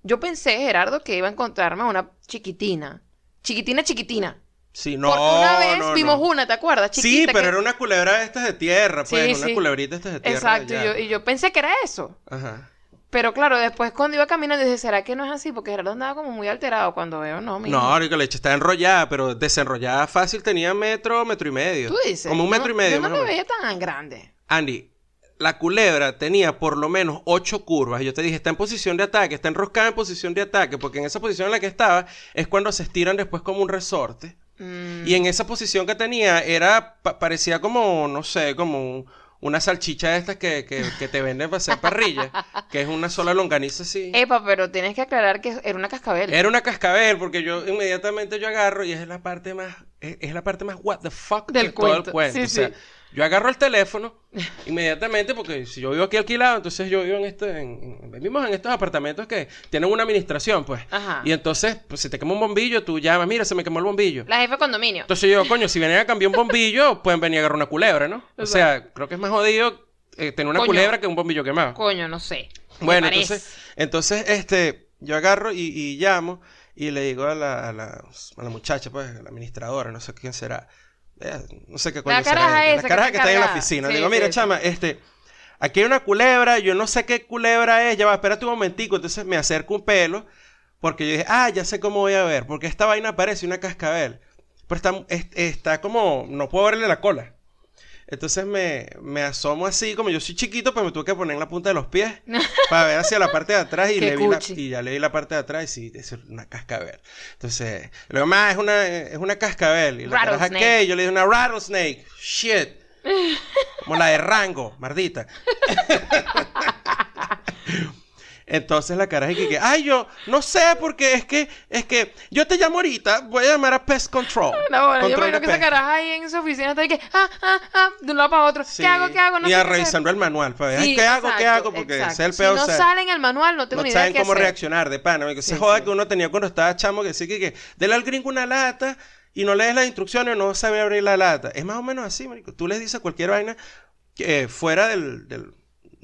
yo pensé, Gerardo, que iba a encontrarme una chiquitina. Chiquitina, chiquitina. Sí, no, Porque una vez no, vimos no. una, ¿te acuerdas? Sí, pero que- era una culebra de estas de tierra, pues, Sí, una sí. culebrita estas de tierra. Exacto, y ya. yo, y yo pensé que era eso. Ajá. Pero claro, después cuando iba caminando dije, ¿será que no es así? Porque Gerardo andaba como muy alterado cuando veo, no, mi No, rico leche, está enrollada, pero desenrollada fácil tenía metro, metro y medio. Tú dices. Como un metro No, y medio. Yo no me veía tan grande. Andy, la culebra tenía por lo menos ocho curvas. Y yo te dije, está en posición de ataque, está enroscada en posición de ataque, porque en esa posición en la que estaba es cuando se estiran después como un resorte. Mm, Y en esa posición que tenía era, pa- parecía como, no sé, como un- una salchicha de estas que, que, que te venden para hacer parrilla, que es una sola longaniza así. Epa, pero tienes que aclarar que era una cascabel. Era una cascabel, porque yo inmediatamente yo agarro y es la parte más, es, es la parte más what the fuck Del de todo el cuento. cuento. Sí, o sea, sí. Yo agarro el teléfono inmediatamente, porque si yo vivo aquí alquilado, entonces yo vivo en este, en, vivimos en estos apartamentos que tienen una administración, pues. Ajá. Y entonces, pues si te quema un bombillo, tú llamas, mira, se me quemó el bombillo. La jefa de condominio. Entonces yo, coño, si vienen a cambiar un bombillo, pueden venir a agarrar una culebra, ¿no? O sea, creo que es más jodido eh, tener una Coño. culebra que un bombillo quemado. Coño, no sé. Bueno, entonces, entonces, este, yo agarro y, y llamo y le digo a la, a la, a la muchacha, pues, a la administradora, no sé quién será, eh, no sé qué coño La será caraja esa la que caraja está que está ahí en la oficina. Sí, digo, mira, sí. chama, este, aquí hay una culebra, yo no sé qué culebra es, ya va, espérate un momentico, entonces me acerco un pelo, porque yo dije, ah, ya sé cómo voy a ver, porque esta vaina parece una cascabel, pero está, es- está como, no puedo verle la cola. Entonces me, me asomo así, como yo soy chiquito, pues me tuve que poner en la punta de los pies para ver hacia la parte de atrás y, le vi la- y ya le vi la parte de atrás y sí, es una cascabel. Entonces, lo demás es una, es una cascabel. Y la. ¿qué? Yo le dije una rattlesnake. Shit. Como la de Rango, mardita. Entonces la caraja que, que, ay, yo no sé porque es que, es que yo te llamo ahorita, voy a llamar a Pest Control. No, bueno, yo Control me imagino que esa caraja ahí en su oficina está ahí que, ah, ah, ah, de un lado para otro. Sí. ¿Qué hago? ¿Qué hago? No y sé a revisando el manual para ver, ay, Sí, ¿qué hago? ¿Qué exacto, hago? Porque exacto. es el Si peor. no o sea, sale en el manual, no tengo no ni idea saben qué cómo hacer. reaccionar de pana. Esa Sí, joda que uno tenía cuando estaba chamo que sí que, que dele al gringo una lata y no lees las instrucciones, no sabe abrir la lata. Es más o menos así, marico. Tú les dices cualquier vaina que, eh, fuera del, del-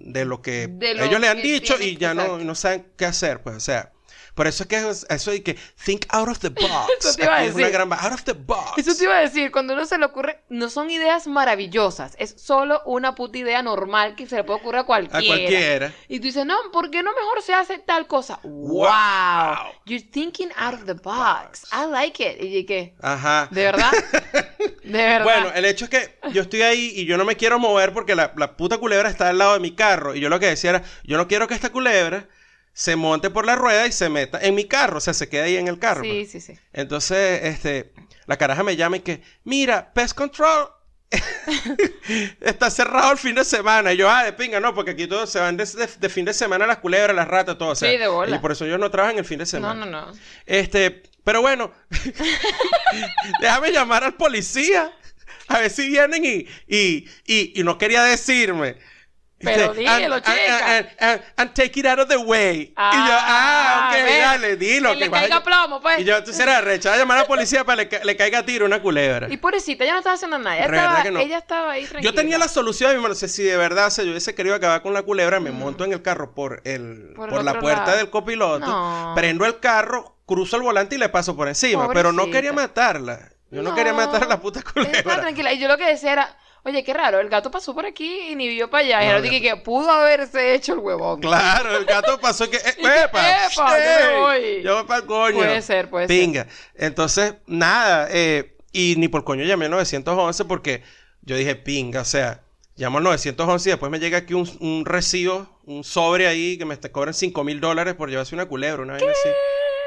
de lo que De lo ellos le han que dicho y ya no, no saben qué hacer, pues, o sea. Por eso es que es- eso de que think out of the box. Eso te iba a Aquí es una decir. gran out of the box. Eso te iba a decir, cuando uno se le ocurre, no son ideas maravillosas, es solo una puta idea normal que se le puede ocurrir a cualquiera. A cualquiera. Y tú dices, no, ¿por qué no mejor se hace tal cosa? ¡Wow! Wow. You're thinking out of the box. I like it. Y ¿qué? Ajá. ¿De verdad? ¿De verdad? Bueno, el hecho es que yo estoy ahí y yo no me quiero mover porque la, la puta culebra está al lado de mi carro. Y yo lo que decía era, yo no quiero que esta culebra se monte por la rueda y se meta en mi carro. O sea, se quede ahí en el carro. Sí, pues. sí, sí. Entonces, este, la caraja me llama y que, mira, Pest Control está cerrado el fin de semana. Y yo, ah, de pinga, no, porque aquí todos se van de, de- de fin de semana las culebras, las ratas, todo. O sea, Sí, de bola. Y por eso ellos no trabajan el fin de No, semana. no, no. Este, pero bueno, déjame llamar al policía. A ver si vienen y, y, y, y no quería decirme. Pero dígelo, and, chica. And, and- take it out of the way. y yo, ah, ok, ve, dale, dilo. Que le vaya- caiga plomo, pues. Y yo, entonces era recha, voy a llamar a la policía para que le, ca- le caiga a tiro una culebra. Y pobrecita, ella no estaba haciendo nada. Ella, estaba, que no. ella estaba ahí tranquila. Yo tenía la solución, mi no sé si de verdad, o sea, yo hubiese querido acabar con la culebra, me monto en el carro por el Mm. Por por, el la puerta lado. del copiloto, No. prendo el carro, cruzo el volante y le paso por encima, pero no quería matarla. Yo no, quería matar a la puta Ella estaba culebra. tranquila. Y yo lo que decía era, oye, qué raro, el gato pasó por aquí y ni vio para allá. y No, ahora dije que pudo haberse hecho el huevón. Claro, el gato pasó que eh, ¡epa! ¡epa, yo me voy! Yo voy para el coño. Puede ser, puede ser. Pinga. Entonces, nada, eh, y ni por coño llamé al 911 porque yo dije, pinga, o sea, llamo al 911 y después me llega aquí un, un recibo, un sobre ahí que me te cobran 5 mil dólares por llevarse una culebra, una vaina así.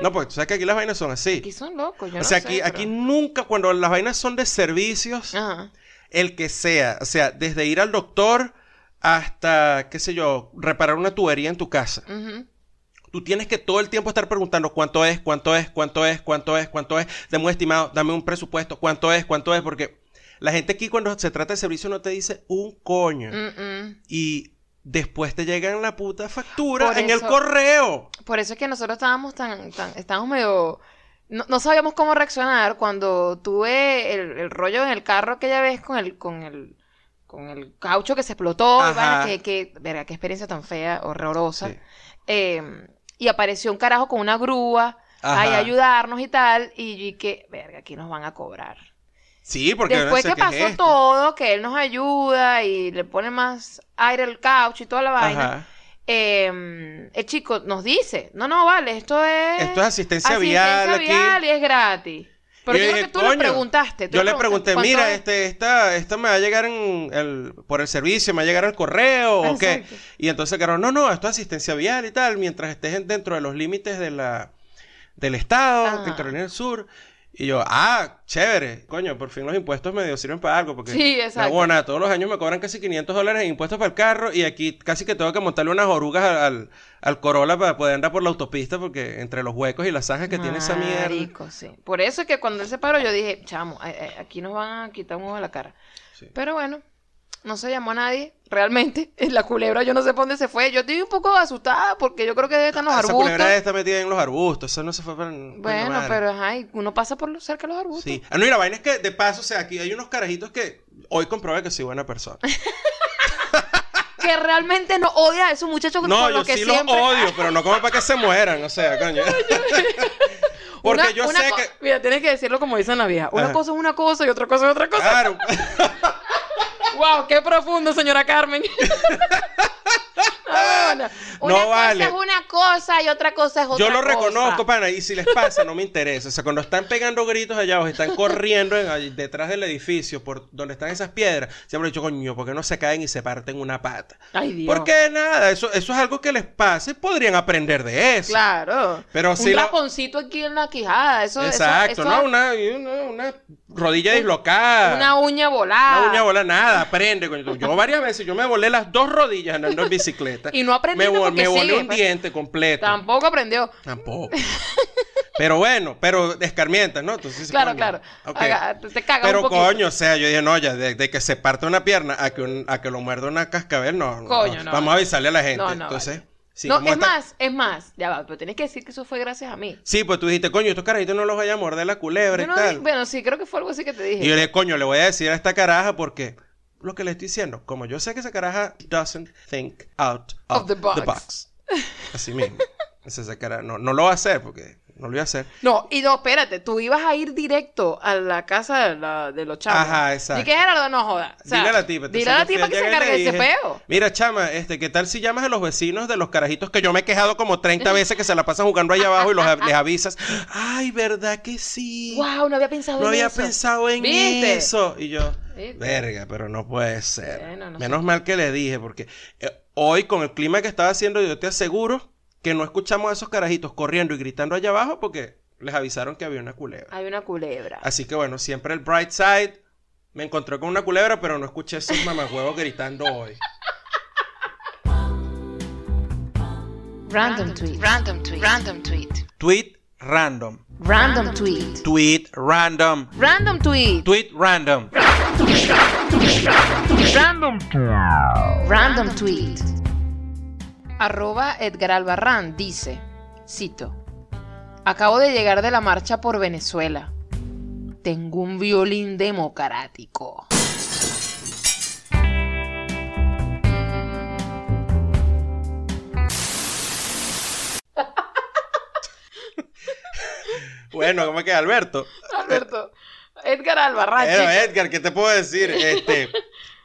No, porque tú sabes que aquí las vainas son así. Aquí son locos, yo o no sea, sé, aquí, pero- aquí nunca, cuando las vainas son de servicios, Ajá. El que sea, o sea, desde ir al doctor hasta, qué sé yo, reparar una tubería en tu casa. Tú tienes que todo el tiempo estar preguntando cuánto es, cuánto es, cuánto es, cuánto es, cuánto es. Dame un estimado, dame un presupuesto, cuánto es, cuánto es, porque la gente aquí cuando se trata de servicio no te dice un coño. Y después te llegan la puta factura Por en el correo. Por eso es que nosotros estábamos tan, tan estábamos medio, no, no sabíamos cómo reaccionar cuando tuve el, el rollo en el carro aquella vez con el, con el, con el caucho que se explotó, y vaina, que, que, verga, qué experiencia tan fea, horrorosa. Sí. Eh, y apareció un carajo con una grúa ahí a ayudarnos y tal, y yo y que, verga, aquí nos van a cobrar. Sí, porque Después no sé que es pasó todo, que él nos ayuda y le pone más aire al caucho y toda la vaina, Ajá. Eh, el chico nos dice, no, no, vale, esto es... Esto es asistencia, asistencia vial aquí. y es gratis. Pero yo creo que tú le "Coño". preguntaste. tú Yo le le pregunté, ¿cuánto mira, es?". este, esta, esta me va a llegar en el, por el servicio, me va a llegar al correo o qué. Exacto. Y entonces, claro, no, no, esto es asistencia vial y tal, mientras estés en- dentro de los límites de la, del Estado, Ajá. en Carolina del Sur. Y yo, ah, chévere, coño, por fin los impuestos medio sirven para algo, porque Sí, exacto. nada, todos los años me cobran casi 500 dólares en impuestos para el carro y aquí casi que tengo que montarle unas orugas al, al, al Corolla para poder andar por la autopista porque entre los huecos y las zanjas que tiene esa mierda. Sí. Por eso es que cuando él se paró yo dije, chamo, aquí nos van a quitar un ojo de la cara. Sí. Pero bueno, no se llamó a nadie, realmente. La culebra yo no sé por dónde se fue. Yo estoy un poco asustada porque yo creo que debe estar en los Esa arbustos. culebra está metida en los arbustos. Eso no se fue para. Bueno, pero ajá, uno pasa por cerca de los arbustos. Sí. Ah, no, y la vaina es que, de paso, o sea, aquí hay unos carajitos que hoy comprobé que soy buena persona. Que realmente no odia a esos muchachos No, por yo lo que sí siempre... los odio, pero no como para que se mueran, o sea, coño. Porque Una- yo una sé que. Mira, tienes que decirlo como dicen la vieja. Una Ajá. cosa es una cosa y otra cosa es otra cosa. Claro. ¡Wow! ¡Qué profundo, señora Carmen! No, no. Una No cosa vale. es una cosa y otra cosa es otra Yo lo cosa. reconozco, pana, y si les pasa, no me interesa. O sea, cuando están pegando gritos allá abajo, están corriendo en- detrás del edificio, por donde están esas piedras, siempre he dicho, coño, ¿por qué no se caen y se parten una pata? Ay, Dios. Porque nada, eso, eso es algo que les pasa y podrían aprender de eso. Claro. Pero Un si lo- raponcito aquí en la quijada. Eso, eso- Exacto, eso- ¿no? Una, una, una rodilla dislocada. Una uña volada. Una uña bola, nada, aprende. Yo varias veces, yo me volé las dos rodillas andando en bicicleta. Y no aprendiste Me, me volé un pues. diente completo. Tampoco aprendió. Tampoco. pero bueno, pero escarmientas, ¿no? Entonces, Claro, coño, claro. te Pero un coño, o sea, yo dije, no, ya, de, de que se parte una pierna a que, un- a que lo muerda una cascabel, no. Coño, no. Vamos a avisarle a la gente. No, no, Entonces, vale. Sí, no, es más, es más. Ya va, pero tienes que decir que eso fue gracias a mí. Sí, pues tú dijiste, coño, estos carajitos no los vaya a morder la culebra Yo y no tal. bueno, sí, creo que fue algo así que te dije. Y yo le dije, coño, le voy a decir a esta caraja porque lo que le estoy diciendo, como yo sé que esa caraja doesn't think out of, Of the box. box. Así mismo. Esa, esa cara, no, no lo va a hacer porque no lo iba a hacer. No, y no, espérate, tú ibas a ir directo a la casa de, la- de los chavos. Ajá, exacto. Y que Gerardo no joda. O sea, dile a la tipa. Dile a la tipa que se cargue ese peo. Mira, chama, este, ¿qué tal si llamas a los vecinos de los carajitos que yo me he quejado como 30 veces que se la pasan jugando allá abajo y los, les avisas? Ay, ¿verdad que sí? Wow, no había pensado No en había eso. pensado en ¿Viste? eso. Y yo, ¿Viste? verga, pero no puede ser. Bueno, no Menos sé. mal que le dije, porque eh, hoy con el clima que estaba haciendo, yo te aseguro que no escuchamos a esos carajitos corriendo y gritando allá abajo porque les avisaron que había una culebra. Hay una culebra. Así que bueno, siempre el bright side. Me encontré con una culebra, pero no escuché esos mamajuegos gritando hoy. Random tweet. Random tweet. Random tweet. Tweet random. Random tweet. Tweet random. Random tweet. Tweet random. Random tweet. Arroba Edgar Albarrán dice, cito, acabo de llegar de la marcha por Venezuela. Tengo un violín democrático. Bueno, ¿cómo que Alberto? Alberto, Edgar Albarrán. Pero. Edgar, ¿qué te puedo decir? Este,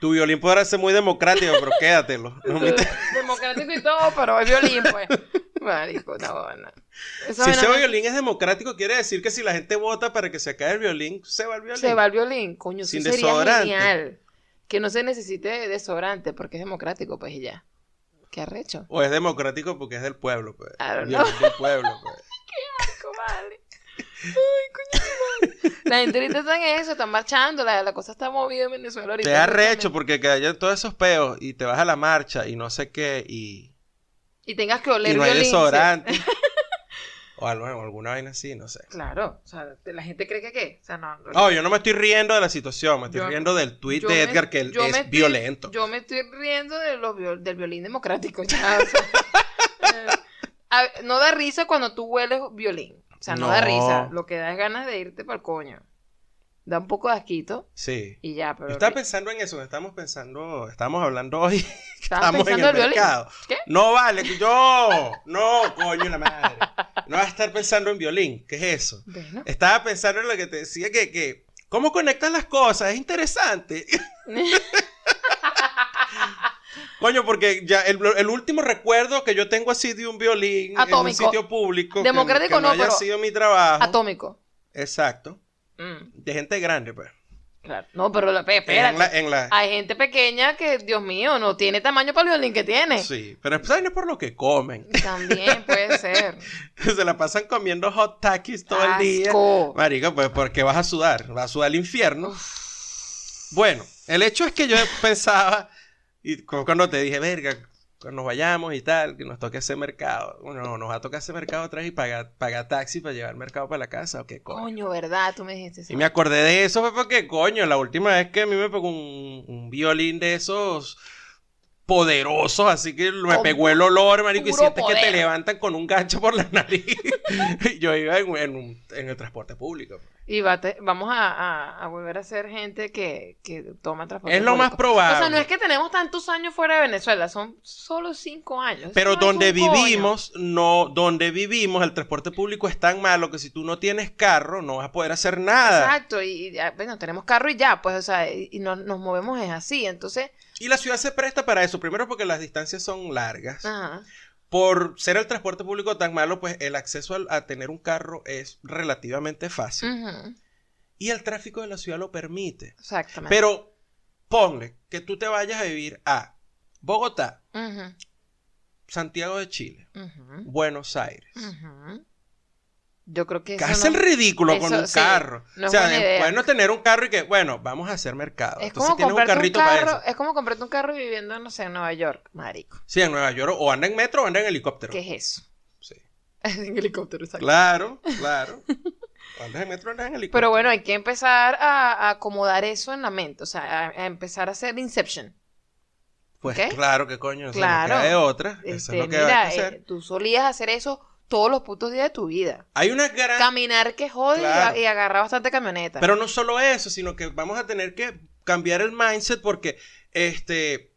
tu violín podrá ser muy democrático, pero quédatelo. No me Democrático y todo, pero es violín, pues. Marico, no, no. Esa Si ese no- violín es democrático, quiere decir que si la gente vota para que se acabe el violín, se va el violín. Se va el violín, coño, eso Sin sería desodorante. genial. Que no se necesite desodorante porque es democrático, pues y ya. Qué arrecho. O es democrático porque es del pueblo, pues. El violín del pueblo, pues. Ay, coño. La gente ahorita está en eso, están marchando, la, la cosa está movida en Venezuela ahorita. Te da recho porque que haya todos esos peos y te vas a la marcha y no sé qué y, Y tengas que oler y no hay violín. sí. desodorante. o algo, alguna vaina así, no sé. Claro, o sea, la gente cree que qué. O sea, no. no. No, yo no me estoy riendo de la situación, me estoy Yo- riendo del tweet de me- Edgar que él es estoy- violento. Yo me estoy riendo de los del violín democrático. ya, o sea, eh, a no da risa cuando tú hueles violín. O sea, no, da risa. Lo que da es ganas de irte para el coño. Da un poco de asquito Sí. y ya, pero. Yo estaba pensando en eso, estamos pensando, estamos hablando hoy, ¿Estabas estamos en el el mercado. ¿Qué? No vale, yo, no, coño la madre. No vas a estar pensando en violín, ¿qué es eso? Bueno. Estaba pensando en lo que te decía que, que ¿cómo conectan las cosas? Es interesante. Coño, porque ya el, el último recuerdo que yo tengo así de un violín en un sitio público Democrático que, no, no, haya pero sido mi trabajo. Atómico. Exacto. Mm, De gente grande, pues. claro. No, pero la, espérate. En la, en la- Hay gente pequeña que, Dios mío, no tiene tamaño para el violín que tiene. Sí, pero es por lo que comen. También puede ser. Se la pasan comiendo hot takis todo el día. Asco. Marica, pues porque vas a sudar, vas a sudar al infierno. Bueno, el hecho es que yo pensaba, y cu- cuando te dije, verga, cuando nos vayamos y tal, que nos toque hacer mercado. Bueno, nos va a tocar hacer mercado atrás y pagar, pagar taxi para llevar el mercado para la casa. ¿O qué coño? Coño, ¿verdad? Tú me dijiste eso. Y me acordé de eso fue porque, coño, la última vez que a mí me pegó un, un violín de esos poderosos, así que me pegó el olor, marico, y sientes que te levantan con un gancho por la nariz. Yo iba en, en un- en el transporte público. Y va te- vamos a, a- a volver a ser gente que, que toma transporte Es lo más probable. O sea, no es que tenemos tantos años fuera de Venezuela, son solo cinco años. Pero no donde coño. vivimos, no, donde vivimos, el transporte público es tan malo que si tú no tienes carro, no vas a poder hacer nada. Exacto, y, y, bueno, tenemos carro y ya, pues, o sea, y, y no- nos movemos es así, entonces, Y la ciudad se presta para eso. Primero porque las distancias son largas. ajá, Por ser el transporte público tan malo, pues el acceso a, tener un carro es relativamente fácil. Y el tráfico de la ciudad lo permite. exactamente. Pero ponle que tú te vayas a vivir a Bogotá, Santiago de Chile, Buenos Aires. Yo creo que Que hace el no- ridículo con un sí, carro. no o sea, idea. bueno tener un carro y que, bueno, vamos a hacer mercado. es Entonces como tienes un comprarte un, carrito para carro, eso. es como comprarte un carro viviendo, no sé, en Nueva York, marico. Sí, en Nueva York. O anda en metro o anda en helicóptero. ¿Qué es eso? Sí. en helicóptero, exacto. Claro, claro. O andas en metro o andas en helicóptero. Pero bueno, hay que empezar a, a acomodar eso en la mente, o sea, a, a empezar a hacer Inception. Pues claro que coño, Claro. no queda de otra. Eso Este, es lo que hay mira, que hacer. eh, tú solías hacer eso todos los putos días de tu vida. Hay una gran... Caminar que jode y a- Claro. y, agarrar bastante camioneta. Pero no solo eso, sino que vamos a tener que cambiar el mindset porque este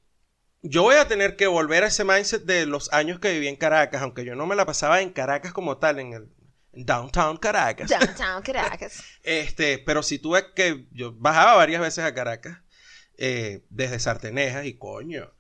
yo voy a tener que volver a ese mindset de los años que viví en Caracas, aunque yo no me la pasaba en Caracas como tal, en el downtown Caracas. Downtown Caracas. Este, pero si tuve que yo bajaba varias veces a Caracas eh, desde Sartenejas y coño,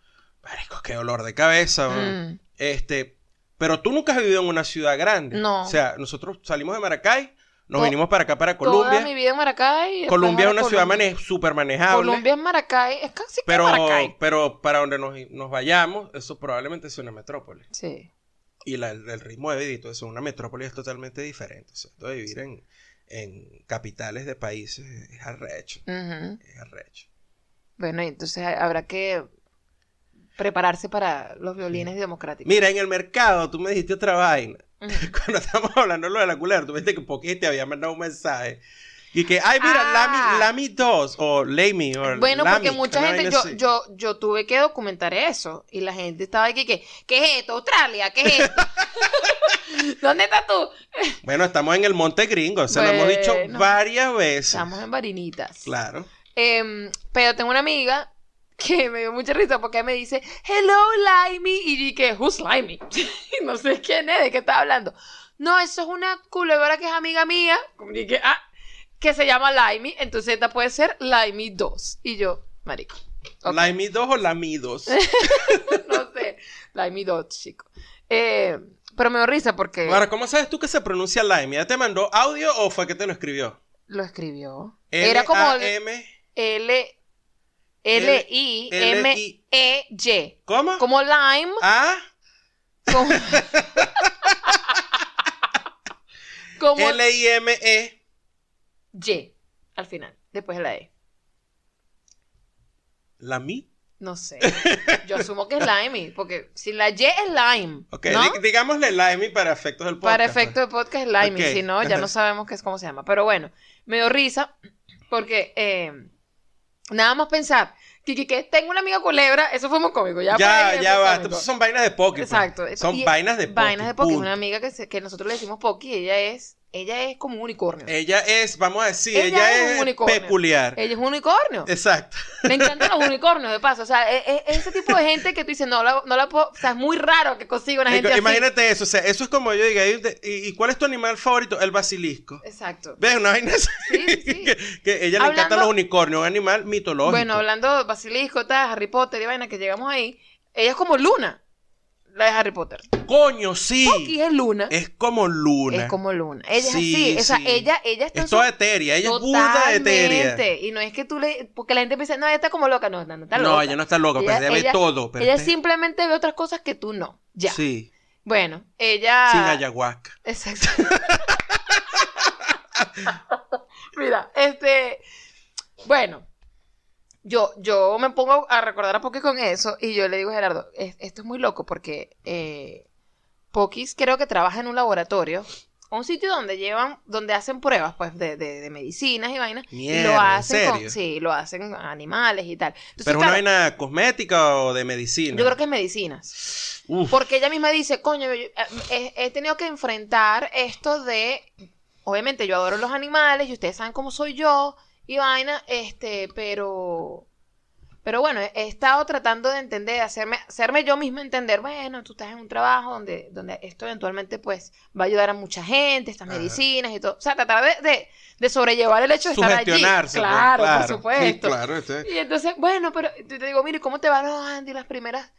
marico, qué dolor de cabeza. Mm. Este, pero tú nunca has vivido en una ciudad grande. No. O sea, nosotros salimos de Maracay, nos To- vinimos para acá para Toda Colombia. mi vida en Maracay. Colombia es una ciudad mane- súper manejable. Colombia es Maracay, es casi que pero, Maracay. pero para donde nos, nos vayamos, eso probablemente es una metrópoli. Sí. Y la- el ritmo de vida y todo eso, una metrópoli es totalmente diferente. O sea, esto de vivir en, en capitales de países es arrecho. Ujú. Es arrecho. Bueno, y entonces habrá que prepararse para los violines democráticos. Mira, en el mercado tú me dijiste otra vaina. Cuando estábamos hablando de lo de la culera, tú viste que Pocky te había mandado un mensaje. Y que, ay, mira, Ah. Lamy, Lamy 2 o Lamy o Bueno, porque mucha gente, yo, así. yo, yo tuve que documentar eso. Y la gente estaba aquí que, ¿qué es esto? Australia, ¿qué es esto? ¿Dónde estás tú? Bueno, estamos en el Monte Gringo, se lo hemos dicho varias veces. Estamos en Varinitas. Claro. Em, pero tengo una amiga que me dio mucha risa porque me dice, hello, Limey. Y dije, who's Limey? Y no sé quién es, de qué está hablando. No, eso es una culebra que es amiga mía. Como dije, ah, que se llama Limey. Entonces esta puede ser Limey 2. Y yo, marico. Lamy 2 o Lamy 2. no sé. Limey 2, chico. Eh, pero me dio risa porque Ahora, ¿cómo sabes tú que se pronuncia Lime? ¿Ya te mandó audio o fue que te lo escribió? lo escribió. Era como. L, L, I, M, E, Y. ¿Cómo? Como lime. A Como, como L-I-M-E. Y al final, después de la E. Lamy. No sé. Yo asumo que es lime, porque si la Y es lime, Ok, ¿no? di- digámosle Lime para efectos del podcast. Para efecto de podcast es lime, Ok. si no, ya no sabemos qué es cómo se llama. Pero bueno, me dio risa porque eh, nada más pensar que, que, que tengo una amiga culebra, eso fue muy cómico. Ya, pues. Ya, ya va. cómico. Son vainas de Poki. pues. Exacto. Son Y- vainas de Poki. Vainas de Poki, una amiga que, se- que nosotros le decimos Poki, ella es, ella es como un unicornio. Ella es, vamos a decir, Ella ella, es un es, unicornio. peculiar. Ella es un unicornio. Exacto. Me encantan los unicornios, de paso. O sea, es, es- es ese tipo de gente que tú dices, no la, no la puedo. O sea, es muy raro que consiga una gente así. Imagínate eso, o sea, eso es como yo diga, ¿y, y cuál es tu animal favorito? El basilisco. Exacto. ¿Ves? Una vaina así. Sí, sí. que, que ella le encantan los unicornios, un animal mitológico. Bueno, hablando de Basilisco, tal, Harry Potter y vaina, que llegamos ahí. Ella es como Luna, la de Harry Potter. Coño, sí. Poki es Luna. Es como luna. Es como Luna. Ella Sí, es así. O sea, ella, ella está Es toda etérea, ella es burda etérea. Y no es que tú le. Porque la gente piensa, no, ella está como loca. No, no, no está loca. No, ella no está loca, pero ella, ve todo. Pero ella simplemente ve otras cosas que tú no. Ya. Sí, Bueno, ella. sin ayahuasca. Exacto. Mira, este. Bueno, yo, yo me pongo a recordar a Poki con eso y yo le digo a Gerardo, "Es- esto es muy loco porque eh, Pokis creo que trabaja en un laboratorio, un sitio donde llevan, donde hacen pruebas pues de, de, de medicinas y vainas. y Mierda, lo ¿en hacen con, sí, lo hacen animales y tal. Entonces, ¿Pero una claro, vaina cosmética o de medicina? yo creo que es medicinas. Uf, Porque ella misma dice, coño, yo- eh, he, he tenido que enfrentar esto de, obviamente yo adoro los animales y ustedes saben cómo soy yo y vaina, este, pero, pero bueno, he, estado tratando de entender, hacerme, hacerme yo misma entender, bueno, tú estás en un trabajo donde, donde esto eventualmente pues va a ayudar a mucha gente, estas Ajá. medicinas y todo, o sea, tratar de, de, de sobrellevar el hecho de estar allí. sugestionarse. pues, Claro, por supuesto. claro, este- Y entonces, bueno, pero te te digo, mire, ¿cómo te va? No, Andy, las primeras,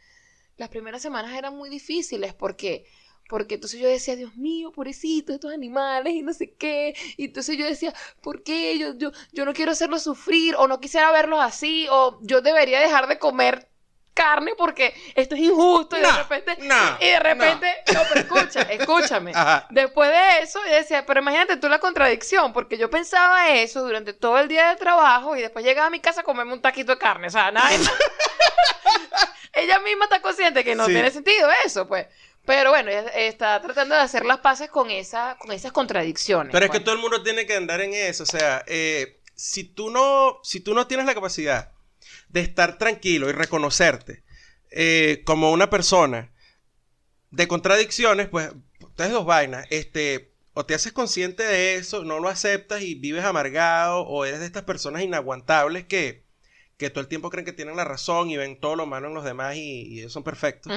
las primeras semanas eran muy difíciles porque, porque entonces yo decía, Dios mío, pobrecito, estos animales y no sé qué. Y entonces yo decía, ¿por qué? Yo, yo, yo no quiero hacerlos sufrir o no quisiera verlos así o yo debería dejar de comer carne porque esto es injusto y de repente no, y de repente no, pero escucha escúchame Ajá. Después de eso, yo decía, pero imagínate tú la contradicción, porque yo pensaba eso durante todo el día de trabajo y después llegaba a mi casa a comerme un taquito de carne. O sea, nada. ella misma está consciente que no Sí. tiene sentido eso, pues. Pero bueno, está tratando de hacer las paces con, esa, con esas contradicciones. Pero es que pues. todo el mundo tiene que andar en eso. O sea, eh, si, tú no, si tú no tienes la capacidad de estar tranquilo y reconocerte eh, como una persona de contradicciones, pues, tienes dos vainas. Este, o te haces consciente de eso, no lo aceptas y vives amargado, o eres de estas personas inaguantables que, que todo el tiempo creen que tienen la razón y ven todo lo malo en los demás y, y ellos son perfectos.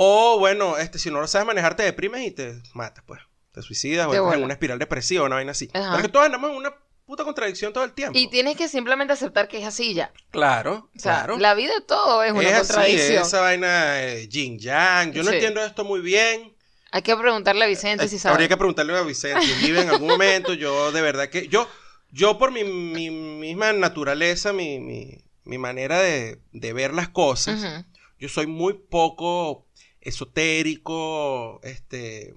O bueno, este, si no lo sabes manejar, te deprimes y te matas, pues. Te suicidas o entras en una espiral depresiva, una vaina así. Ajá. Pero es que todos andamos en una puta contradicción todo el tiempo. Y tienes que simplemente aceptar que es así ya. Claro, O sea, claro. la vida de todo es una es así, contradicción. esa vaina eh, yin yang. Yo no Sí. entiendo esto muy bien. Hay que preguntarle a Vicente Eh, si sabe. Habría que preguntarle a Vicente si vive en algún momento. Yo, de verdad que. Yo, yo por mi, mi misma naturaleza, mi, mi, mi manera de, de ver las cosas, yo soy muy poco esotérico, este,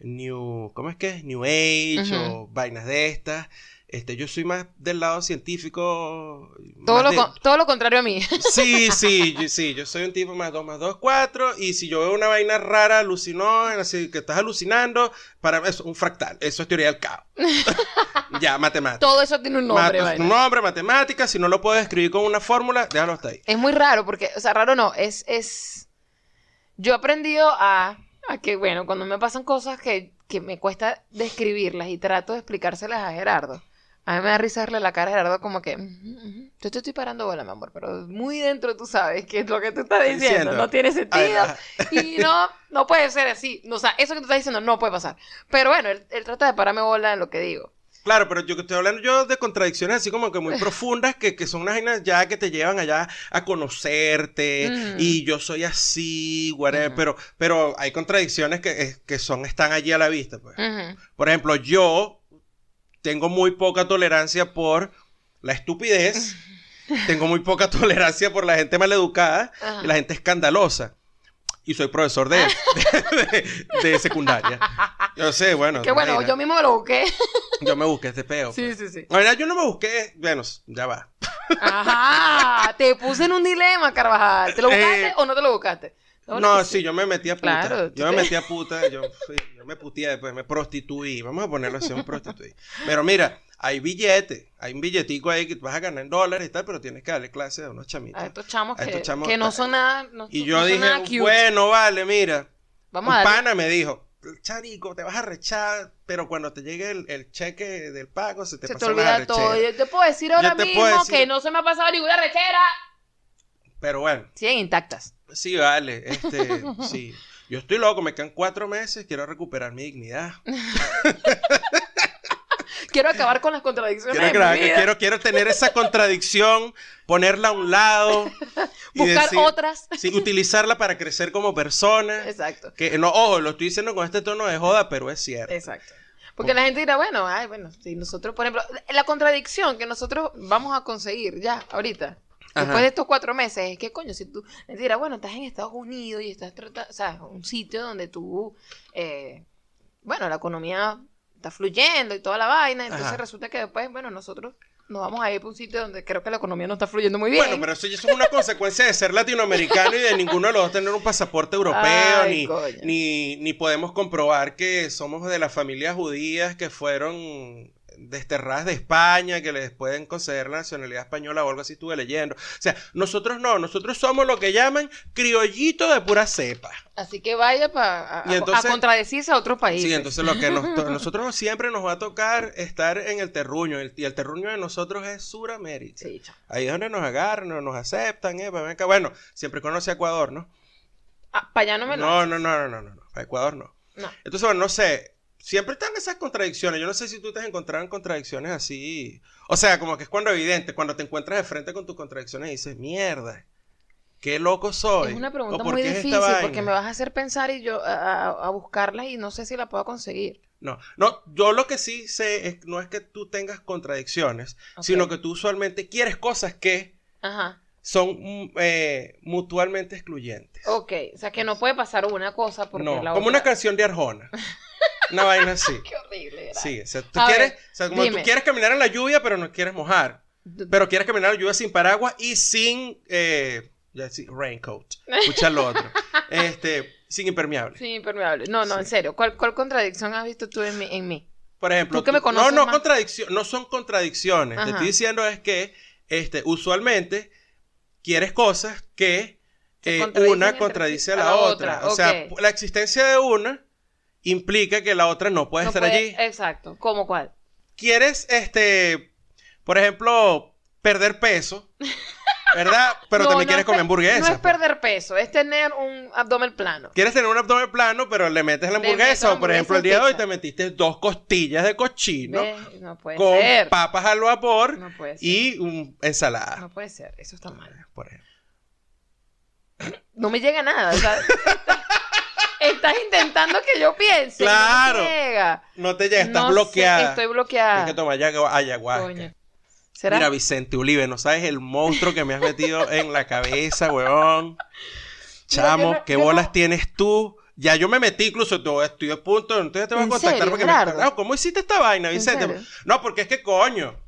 new, ¿cómo es que es? New Age o vainas de estas. Este, yo soy más del lado científico. todo, lo, de- con- todo lo contrario a mí. Sí, sí, yo, sí, yo soy un tipo más 2 más 2, 4. Y si yo veo una vaina rara, alucinógena, así que estás alucinando, para eso, un fractal. Eso es teoría del caos. ya, matemática. todo eso tiene un nombre. Un nombre, matemática. Si no lo puedes escribir con una fórmula, déjalo hasta ahí. Es muy raro porque, o sea, raro no, es, es... Yo he aprendido a, a que, bueno, cuando me pasan cosas que, que me cuesta describirlas y trato de explicárselas a Gerardo, a mí me da risa verle la cara a Gerardo como que, "Ujú, ujú, yo te estoy parando bola, mi amor, pero muy dentro tú sabes que lo que tú estás diciendo, Diciendo. no tiene sentido y no, no puede ser así. O sea, eso que tú estás diciendo no puede pasar. Pero bueno, él, él trata de pararme bola en lo que digo. Claro, pero yo estoy hablando yo de contradicciones así como que muy profundas que, que son unas vainas ya que te llevan allá a conocerte Mm. y yo soy así, whatever, pero, pero hay contradicciones que, que son, están allí a la vista, pues. Por ejemplo, yo tengo muy poca tolerancia por la estupidez, tengo muy poca tolerancia por la gente maleducada Ajá. y la gente escandalosa. Y soy profesor de, de, de- de secundaria. Yo sé, bueno. Que bueno, yo mismo me lo busqué. yo me busqué este peo. Sí, pues. sí, sí. La verdad, yo no me busqué. Bueno, ya va. Ajá, te puse en un dilema, Carvajal. ¿Te lo buscaste Eh, o no te lo buscaste? No, sí, yo me metí a puta. Claro, yo me metí a puta. Yo, fui- yo me puteé después, me prostituí. Vamos a ponerlo así, me prostituí. Pero mira, hay billetes. Hay un billetico ahí que vas a ganar en dólares y tal, pero tienes que darle clase a unos chamitos. A estos chamos A que, estos chamos- que no son nada. No, Y no yo son dije, cute. bueno, vale, mira. Vamos un a pana me dijo, Charico, te vas a rechar, pero cuando te llegue el, el cheque del pago se te Se te pasa la olvida todo. rechera". Yo te puedo decir ahora te mismo decir- que no se me ha pasado ninguna rechera. Pero bueno, Siguen intactas. sí, vale, este, sí. Yo estoy loco, me quedan cuatro meses, quiero recuperar mi dignidad. Quiero acabar con las contradicciones Quiero, de gra- mi vida. quiero, quiero tener esa contradicción, ponerla a un lado. y Buscar decir- otras. Sí, utilizarla para crecer como persona. Exacto. Que no, ojo, lo estoy diciendo con este tono de joda, pero es cierto. Exacto. Porque la gente dirá, bueno, ay, bueno, si nosotros, por ejemplo, la contradicción que nosotros vamos a conseguir ya, ahorita, Ajá. después de estos cuatro meses, es que, coño, si tú, la gente dirá, bueno, estás en Estados Unidos y estás tratando, o sea, un sitio donde tú, eh, bueno, la economía está fluyendo y toda la vaina, entonces Ajá. resulta que después, bueno, nosotros nos vamos a ir para un sitio donde creo que la economía no está fluyendo muy bien. Bueno, pero eso ya es una consecuencia de ser latinoamericano y de ninguno de los dos tener un pasaporte europeo, Ay, ni, coño. ni, ni podemos comprobar que somos de las familias judías que fueron desterradas de España, que les pueden conceder la nacionalidad española o algo así, estuve leyendo. O sea, nosotros no, nosotros somos lo que llaman criollito de pura cepa. Así que vaya para a, contradecirse a otros países. Sí, entonces lo que nos nosotros siempre nos va a tocar estar en el terruño, el- y el terruño de nosotros es Suramérica. Sí. Ahí es donde nos agarran, nos aceptan, eh, ven acá. Bueno, siempre conoce a Ecuador, ¿no? Ah, para allá no me lo No, no, no, no, no, no, no, a Ecuador no. No. Entonces, bueno, no sé, siempre están esas contradicciones. Yo no sé si tú te has encontrado en contradicciones así. O sea, como que es cuando evidente, cuando te encuentras de frente con tus contradicciones y dices, mierda, qué loco soy. Es una pregunta ¿O por muy difícil vaina?". porque me vas a hacer pensar y yo a, a- a buscarlas y no sé si la puedo conseguir. No, no, yo lo que sí sé es, no es que tú tengas contradicciones, sino que tú usualmente quieres cosas que Ajá. son mm, eh, mutuamente excluyentes. Ok, o sea que no puede pasar una cosa porque no, la como otra... una canción de Arjona. Una vaina así. Qué horrible era. Sí, o sea, tú A quieres, ver, o sea, como tú quieres caminar en la lluvia, pero no quieres mojar. Pero quieres caminar en la lluvia sin paraguas y sin, eh, raincoat. Escucha lo otro. Este, sin impermeable. Sí, impermeable. No, no, Sí. en serio. ¿Cuál, cuál contradicción has visto tú en mí? En mí? Por ejemplo, Tú que me conoces no, no, contradicción, no son contradicciones. Te Ajá. estoy diciendo es que, este, usualmente quieres cosas que eh, una contradice a la, a la otra. otra, O sea, la existencia de una implica que la otra no puede No estar puede- allí. Exacto. ¿Cómo cuál? quieres, este, por ejemplo, perder peso, ¿verdad? Pero No, también no quieres es comer hamburguesa. No es pues. perder peso, es tener un abdomen plano. Quieres tener un abdomen plano, pero le metes la hamburguesa. O por ejemplo, el día de hoy te metiste dos costillas de cochino ¿Ves? No puede con ser. papas al vapor No puede ser. y un ensalada. No puede ser. Eso está mal. Por ejemplo. No me llega nada. o sea, estás intentando que yo piense. y no me Claro. llega. No te llega, estás No sé, bloqueada. estoy bloqueada. Tienes que tomar ayahu- ayahuasca. Coño. ¿Será? Mira, Vicente Ulibe, no sabes el monstruo que me has metido en la cabeza, weón. Chamo, no- ¿qué no- bolas tienes tú? Ya yo me metí, incluso te- estoy a punto, entonces te voy a ¿En contactar serio, porque me Gerardo? Ah, ¿Cómo hiciste esta vaina, ¿En Vicente? No, porque es que coño.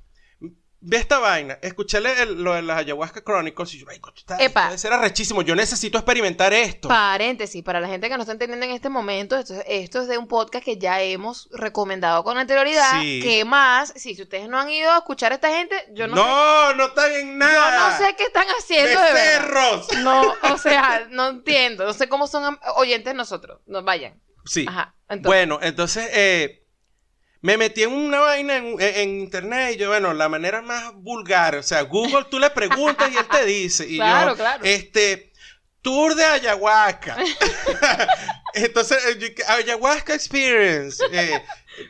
Ve esta vaina, escuché el- lo de las ayahuasca Chronicles y yo, ay, coño, está- Epa. debe ser arrechísimo, yo necesito experimentar esto. Paréntesis, para la gente que no está entendiendo en este momento, esto, es- esto es de un podcast que ya hemos recomendado con anterioridad. Sí. ¿Qué más? Si, si ustedes no han ido a escuchar a esta gente, yo no, no, no, está en sé. Yo nada. no sé qué están haciendo de. Becerros. No, o sea, no entiendo. No sé cómo son oyentes nosotros. Nos vayan. Sí. Ajá. Entonces, Bueno, entonces eh, me metí en una vaina en, en- internet y yo, bueno, la manera más vulgar, o sea, Google tú le preguntas y él te dice. Y Claro, yo, claro. este, tour de ayahuasca. entonces, eh, ayahuasca experience. eh,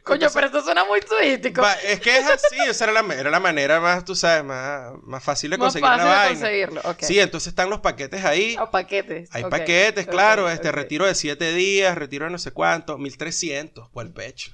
coño, pero esto suena muy turístico. es que es así, o sea, era la, era la manera más, tú sabes, más, más fácil de Más conseguir fácil la de vaina. conseguirlo. ok. Sí, entonces están los paquetes ahí. O paquetes. Hay paquetes, claro, este retiro de 7 días, retiro de no sé cuánto, 1300 por el pecho.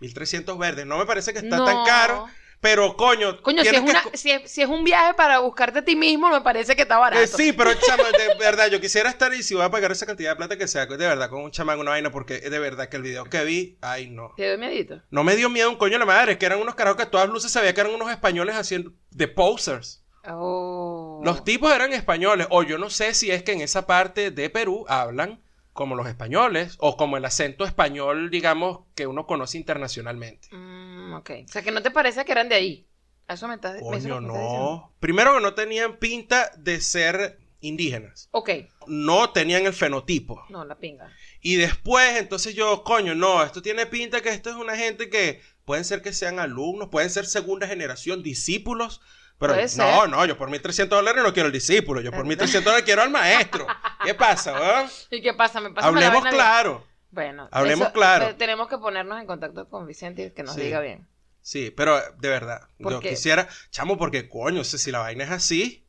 1300 verdes, no me parece que está tan caro, pero coño, Coño, si es, que una, si, es, si es un viaje para buscarte a ti mismo, me parece que está barato. Eh, sí, pero de verdad, yo quisiera estar y si voy a pagar esa cantidad de plata que sea, de verdad, con un chamán, una vaina, porque de verdad que el video que vi, ay no. ¿Te doy miedito? No me dio miedo un coño de la madre, es que eran unos carajos que a todas luces se veía que eran unos españoles haciendo de posers. Oh. Los tipos eran españoles, o yo no sé si es que en esa parte de Perú hablan como los españoles, o como el acento español, digamos, que uno conoce internacionalmente. Mm, ok. O sea, que no te parece que eran de ahí. Eso me estás Coño, me estás no. Primero que no tenían pinta de ser indígenas. Ok. No tenían el fenotipo. No, la pinga. Y después, entonces yo, coño, no, esto tiene pinta que esto es una gente que pueden ser que sean alumnos, pueden ser segunda generación, discípulos. Pero Puede no, ser. no, yo por 1.300 dólares no quiero el discípulo, yo por 1.300 dólares quiero al maestro. ¿Qué pasa, weón? ¿Y qué pasa? Me pasa Hablemos claro. Bueno, Hablemos eso- claro. te- tenemos que ponernos en contacto con Vicente y que nos Sí. diga bien. Sí, pero de verdad, ¿Por yo qué? quisiera, chamo, porque coño, si la vaina es así,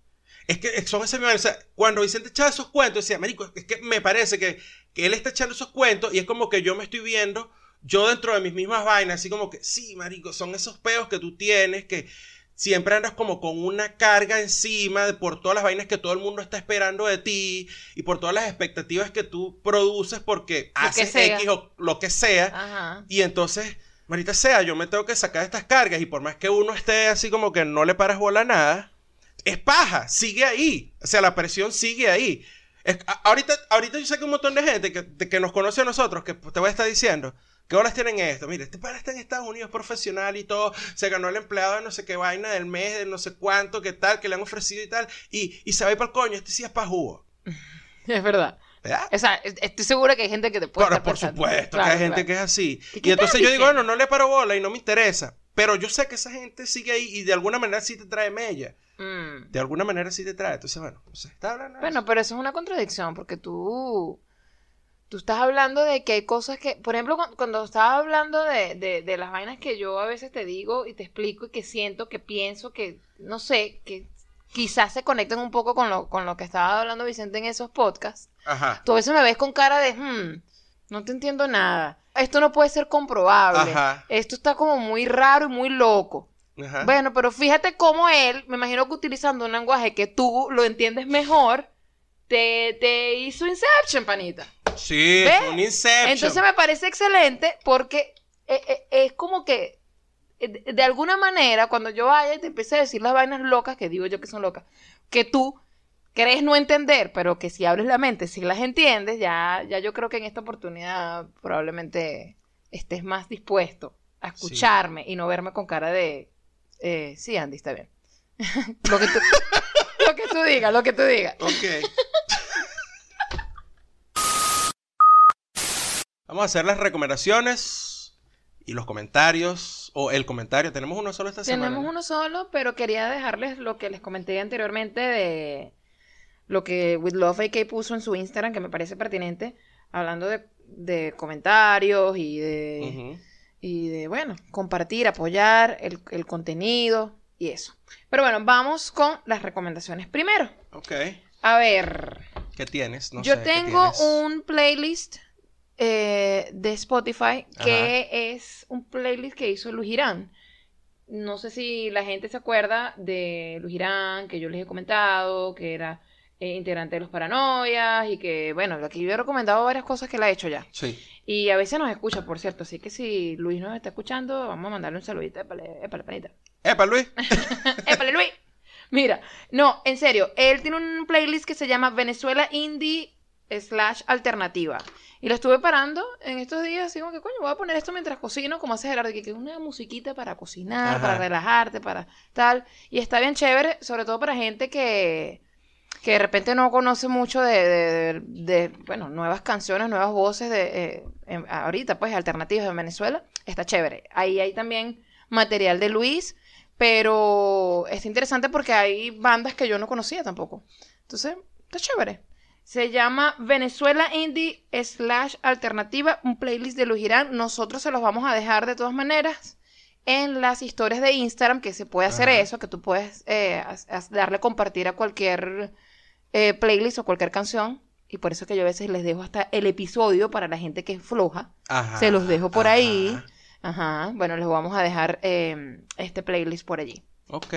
es que son ese o sea, cuando Vicente echaba esos cuentos, decía, marico, es que me parece que, que él está echando esos cuentos y es como que yo me estoy viendo, yo dentro de mis mismas vainas, así como que, sí, marico, son esos peos que tú tienes, que siempre andas como con una carga encima de, por todas las vainas que todo el mundo está esperando de ti y por todas las expectativas que tú produces porque Lo haces. X o lo que sea. Ajá. Y entonces, Marita sea, yo me tengo que sacar estas cargas y por más que uno esté así como que no le paras bola a nada, es paja, sigue ahí. O sea, la presión sigue ahí. Es- a- ahorita, ahorita yo sé que un montón de gente que, de- que nos conoce a nosotros, que te voy a estar diciendo, ¿qué horas tienen esto? Mire, este padre está en Estados Unidos profesional y todo, se ganó el empleado de no sé qué vaina del mes, de no sé cuánto, qué tal, que le han ofrecido y tal, y, y se va para el coño, este sí es para jugo. Es verdad. ¿Verdad? O sea, es- estoy segura que hay gente que te puede Claro, estar por pensando. supuesto, Claro, que hay gente que es así. ¿Y entonces yo digo, bueno, no le paro bola y no me interesa. Pero yo sé que esa gente sigue ahí y de alguna manera sí te trae mella. Mm. De alguna manera sí te trae. Entonces, bueno, no sé, está hablando Bueno, pero eso es una contradicción, porque tú, tú estás hablando de que hay cosas que, por ejemplo, cu- cuando estaba hablando de, de, de las vainas que yo a veces te digo y te explico y que siento, que pienso, que, no sé, que quizás se conecten un poco con lo, con lo que estaba hablando Vicente en esos podcasts. Ajá. tú a veces me ves con cara de, hmm, no te entiendo nada, esto no puede ser comprobable, Ajá. esto está como muy raro y muy loco. Ajá. Bueno, pero fíjate cómo él, me imagino que utilizando un lenguaje que tú lo entiendes mejor, te, te hizo Inception, panita. Sí, ¿Ves? es un Inception. Entonces me parece excelente porque eh, eh, es como que, eh, de, alguna manera, cuando yo vaya y te empiece a decir las vainas locas, que digo yo que son locas, que tú crees no entender, pero que si abres la mente, si las entiendes, ya, ya yo creo que en esta oportunidad probablemente estés más dispuesto a escucharme y no verme con cara de, eh, sí, Andy, está bien. lo, que tú, lo que tú digas, lo que tú digas. Ok. Vamos a hacer las recomendaciones y los comentarios. O el comentario. Tenemos uno solo esta semana. Tenemos ¿no? uno solo, pero quería dejarles lo que les comenté anteriormente de lo que With Love AK puso en su Instagram, que me parece pertinente, hablando de, de comentarios y de, y de, bueno, compartir, apoyar el, el contenido y eso. Pero bueno, vamos con las recomendaciones primero. Ok. A ver, ¿Qué tienes? No yo sé, ¿qué tengo tienes? un playlist eh, de Spotify que es un playlist que hizo Luis Girán. No sé si la gente se acuerda de Luis Girán, que yo les he comentado, que era eh, integrante de los Paranoias y que, bueno, aquí yo he recomendado varias cosas que él ha hecho ya. Sí. Y a veces nos escucha, por cierto. Así que si Luis nos está escuchando, vamos a mandarle un saludito. Épale, épale, panita. Epa, Luis. ¡Épale, Luis! Mira, no, en serio, él tiene un playlist que se llama Venezuela Indie slash alternativa. Y lo estuve parando en estos días, así como que, coño, voy a poner esto mientras cocino, como hace Gerardo, que que es una musiquita para cocinar, Ajá. para relajarte, para tal. Y está bien chévere, sobre todo para gente que, que de repente no conoce mucho de, de- de, bueno, nuevas canciones, nuevas voces de eh, en- ahorita, pues, alternativas en Venezuela. Está chévere. Ahí hay también material de Luis, pero es interesante porque hay bandas que yo no conocía tampoco. Entonces, está chévere. Se llama Venezuela Indie slash Alternativa, un playlist de Luis Girán. Nosotros se los vamos a dejar de todas maneras en las historias de Instagram, que se puede hacer Ajá. eso, que tú puedes eh, darle compartir a cualquier eh, playlist o cualquier canción. Y por eso que yo a veces les dejo hasta el episodio para la gente que es floja. Ajá. Se los dejo por ahí. Ajá. Ajá. Bueno, les vamos a dejar eh, este playlist por allí. Ok.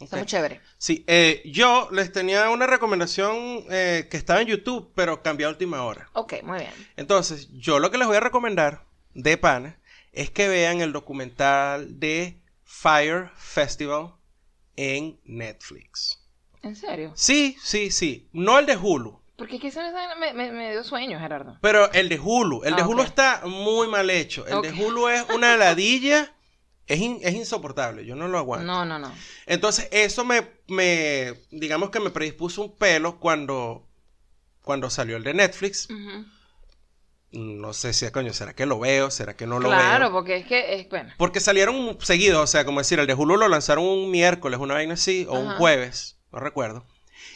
Está muy chévere. Sí, eh, yo les tenía una recomendación eh, que estaba en YouTube, pero cambió a última hora. Ok, muy bien. Entonces, yo lo que les voy a recomendar de pana es que vean el documental de Fire Festival en Netflix. ¿En serio? Sí, sí, sí. No el de Hulu, Porque es que eso me, me, me dio sueño, Gerardo. pero el de Hulu. El de Ah, Hulu está muy mal hecho. El de Hulu es una ladilla. Es, in- es insoportable, yo no lo aguanto. No, no, no. Entonces, eso me, me, digamos que me predispuso un pelo cuando, cuando salió el de Netflix. No sé si, coño, ¿será que lo veo? ¿Será que no lo claro, veo? porque es que es bueno. Porque salieron seguidos, o sea, como decir, el de Hulu lo lanzaron un miércoles, una vaina así, o un jueves, no recuerdo.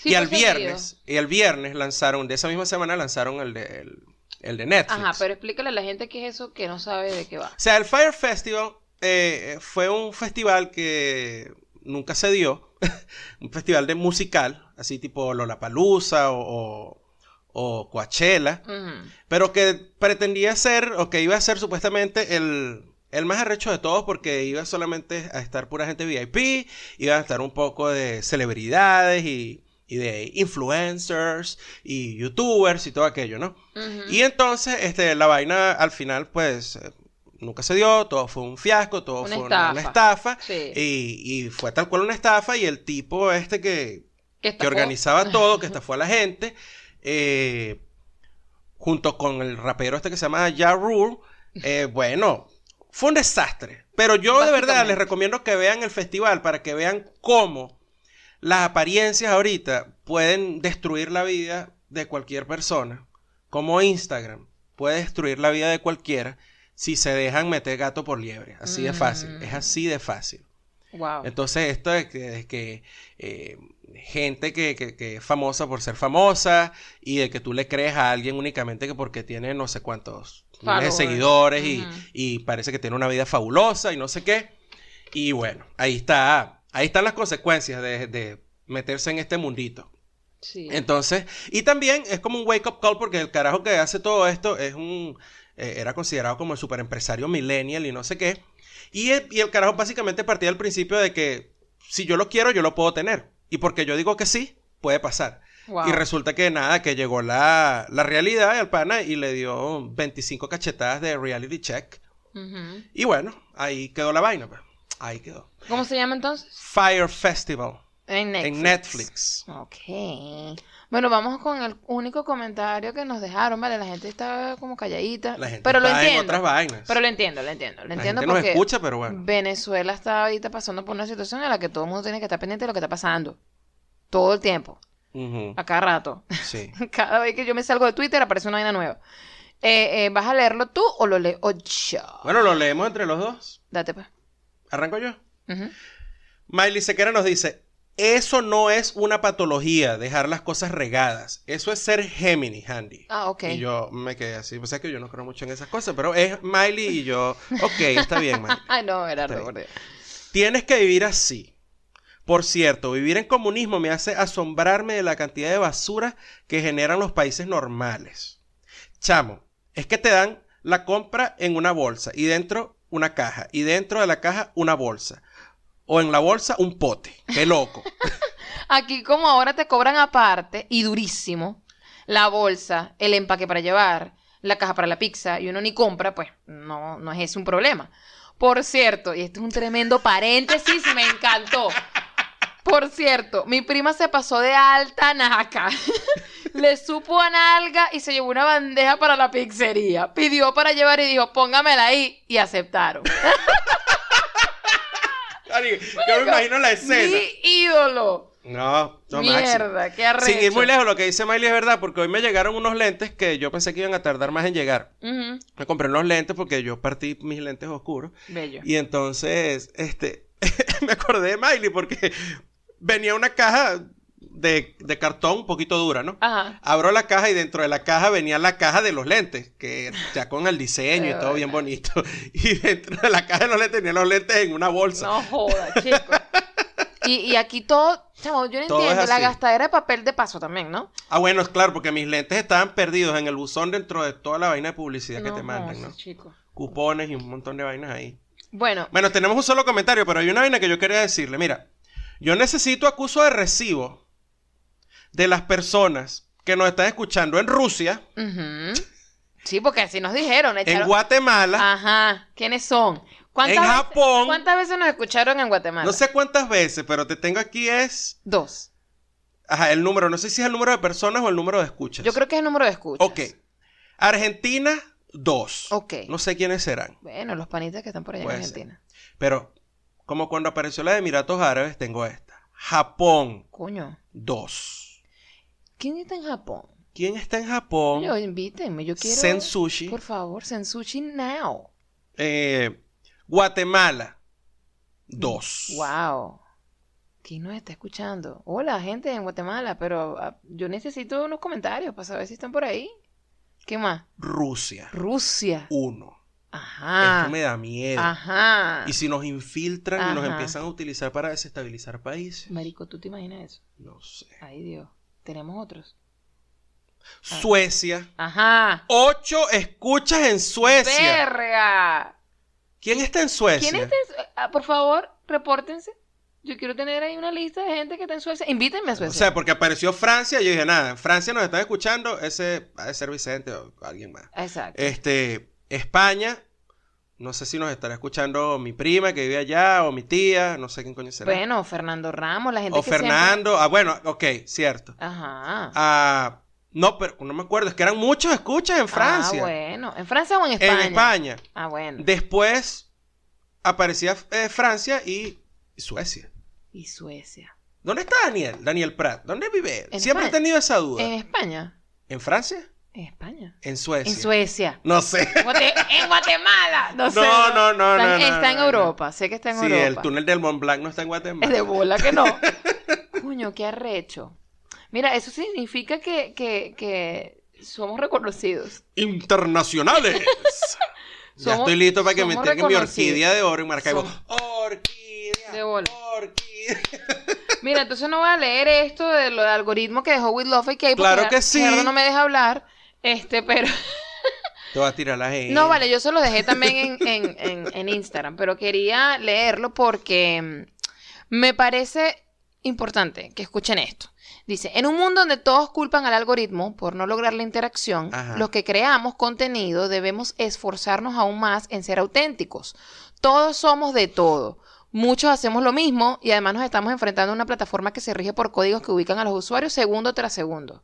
Sí, y al viernes, y el viernes lanzaron, de esa misma semana lanzaron el de, el, el de Netflix. Ajá, pero explícale a la gente qué es eso que no sabe de qué va. O sea, el Fire Festival eh, fue un festival que nunca se dio. un festival de musical, así tipo Lollapalooza o, o, o Coachella. Pero que pretendía ser, o que iba a ser supuestamente el, el más arrecho de todos, porque iba solamente a estar pura gente VIP, iba a estar un poco de celebridades y, y de influencers y youtubers y todo aquello, ¿no? Y entonces, este, la vaina al final, pues, nunca se dio, todo fue un fiasco, todo Una fue una, una estafa. Sí. Y, y fue tal cual una estafa y el tipo este que, Que organizaba todo, que estafó a la gente, eh, junto con el rapero este que se llama Ja Rule, eh, bueno, fue un desastre. Pero yo de verdad les recomiendo que vean el festival para que vean cómo las apariencias ahorita pueden destruir la vida de cualquier persona, como Instagram puede destruir la vida de cualquiera si se dejan meter gato por liebre. Así de fácil, Mm. es así de fácil. Wow. Entonces, esto de que, de que, eh, gente que, que- que es famosa por ser famosa y de que tú le crees a alguien únicamente que porque tiene no sé cuántos de seguidores y, y parece que tiene una vida fabulosa y no sé qué. Y bueno, ahí está, ahí están las consecuencias de, de meterse en este mundito. Sí. Entonces, y también es como un wake up call porque el carajo que hace todo esto es un, eh, era considerado como el super empresario millennial y no sé qué. Y el, y el carajo básicamente partía del principio de que si yo lo quiero, yo lo puedo tener. Y porque yo digo que sí, puede pasar. Wow. Y resulta que nada, que llegó la, la realidad al pana y le dio 25 cachetadas de reality check. Y bueno, ahí quedó la vaina. pues. Ahí quedó. ¿Cómo se llama entonces? Fire Festival En Netflix. en Netflix. Ok. Bueno, vamos con el único comentario que nos dejaron, ¿vale? La gente está como calladita. La gente pero lo está en entiendo. otras vainas. Pero lo entiendo, lo entiendo. Lo La entiendo gente nos escucha, pero bueno. Venezuela está ahorita pasando por una situación en la que todo el mundo tiene que estar pendiente de lo que está pasando. Todo el tiempo. A cada rato. Sí. Cada vez que yo me salgo de Twitter aparece una vaina nueva. Eh, eh, ¿Vas a leerlo tú o lo leo yo? Bueno, lo leemos entre los dos. Date pues. ¿Arranco yo? Miley Sequera nos dice, eso no es una patología, dejar las cosas regadas. Eso es ser Gemini, Handy. Ah, ok. Y yo me quedé así, pues es que yo no creo mucho en esas cosas, pero es Miley y yo, ok, está bien, Miley. Ay, no, era Está re bien. por Dios. Tienes que vivir así. Por cierto, vivir en comunismo me hace asombrarme de la cantidad de basura que generan los países normales. Chamo, es que te dan la compra en una bolsa y dentro una caja y dentro de la caja una bolsa. O en la bolsa un pote. Qué loco. Aquí como ahora te cobran aparte y durísimo la bolsa, el empaque para llevar, la caja para la pizza y uno ni compra, pues no, no es ese un problema. Por cierto, y este es un tremendo paréntesis, me encantó. Por cierto, mi prima se pasó de alta naca. Le supo a nalga y se llevó una bandeja para la pizzería. Pidió para llevar y dijo, póngamela ahí. Y aceptaron. Yo me imagino la escena. Mi ídolo. No, no máximo. Mierda, qué arrecho. Sin ir muy lejos, lo que dice Miley es verdad, porque hoy me llegaron unos lentes que yo pensé que iban a tardar más en llegar. Me compré unos lentes porque yo partí mis lentes oscuros. Bello. Y entonces, este, me acordé de Miley porque venía una caja de, de cartón un poquito dura, ¿no? Ajá. Abro la caja y dentro de la caja venía la caja de los lentes, que ya con el diseño y todo bien bonito. Y dentro de la caja de los lentes tenía los lentes en una bolsa. No joda, chico. Y, y aquí todo, chamo, yo no Todo entiendo, la gastadera de papel de paso también, ¿no? Ah, bueno, es claro, porque mis lentes estaban perdidos en el buzón dentro de toda la vaina de publicidad que te mandan, ¿no? chico. Cupones y un montón de vainas ahí. Bueno, Bueno, tenemos un solo comentario, pero hay una vaina que yo quería decirle. Mira, yo necesito acuso de recibo de las personas que nos están escuchando en Rusia, sí, porque así nos dijeron. en Guatemala, Ajá, ¿quiénes son? ¿Cuántas en veces- Japón. ¿Cuántas veces nos escucharon en Guatemala? no sé cuántas veces, pero te tengo aquí es... Dos. Ajá, el número, no sé si es el número de personas o el número de escuchas. Yo creo que es el número de escuchas. Ok. Argentina, dos. Ok. No sé quiénes serán. Bueno, los panitas que están por allá en Argentina. Pero, como cuando apareció la de Emiratos Árabes, tengo esta. Japón, Coño. dos. ¿Quién está en Japón? ¿Quién está en Japón? Yo, invítenme, yo quiero... Sensushi. Por favor, Sensushi now. Eh, Guatemala, dos. Wow. ¿Quién nos está escuchando? Hola, gente en Guatemala, pero ah, yo necesito unos comentarios para saber si están por ahí. ¿Qué más? Rusia, Rusia. uno. Ajá. Esto me da miedo. Ajá. Y si nos infiltran y nos empiezan a utilizar para desestabilizar países. Marico, ¿tú te imaginas eso? No sé. Ay, Dios. Tenemos otros. Suecia. Ajá. Ocho escuchas en Suecia. ¡Verga! ¿Quién está en Suecia? ¿Quién está en Su- ah, Por favor, repórtense. Yo quiero tener ahí una lista de gente que está en Suecia. Invítenme a O Suecia. sea, porque apareció Francia y yo dije, nada, en Francia nos están escuchando, ese ha de ser Vicente o alguien más. Exacto. Este, España, No sé si nos estará escuchando mi prima que vive allá o mi tía, no sé quién coño será. Bueno, Fernando Ramos, la gente o que siempre- Fernando. Ah, bueno, ok, cierto. Ajá. Ah, no, pero no me acuerdo, es que eran muchos escuchas en Francia. Ah, bueno. ¿En Francia o en España? En España. Ah, bueno. Después aparecía eh, Francia y Suecia. Y Suecia. ¿Dónde está Daniel? Daniel Prat. ¿Dónde vive él? Siempre he España. tenido esa duda. ¿En España? ¿En Francia? En España. ¿En Suecia? En Suecia. No sé. En Guatemala. No, sé. No, no, no, Está, no, en- no, está en no, no. Europa. Sé que está en sí, Europa. el túnel del Mont Blanc no está en Guatemala. Es de bola que no. Coño, qué arrecho. Mira, eso significa que, que, que somos reconocidos. Internacionales. ya Somos- estoy listo para que me entreguen mi orquídea de oro en Maracaibo. Somos- Orquídea. De bola. Orquídea. Mira, entonces no voy a leer esto de lo del algoritmo que dejó With Love y porque Claro que sí. Gerardo no me deja hablar. Este, pero. Te a tirar la gente. No, vale, yo se lo dejé también en, en, en, en Instagram, pero quería leerlo porque mm, me parece importante que escuchen esto. Dice, en un mundo donde todos culpan al algoritmo por no lograr la interacción, Ajá. los que creamos contenido debemos esforzarnos aún más en ser auténticos. Todos somos de todo. Muchos hacemos lo mismo y además nos estamos enfrentando a una plataforma que se rige por códigos que ubican a los usuarios segundo tras segundo.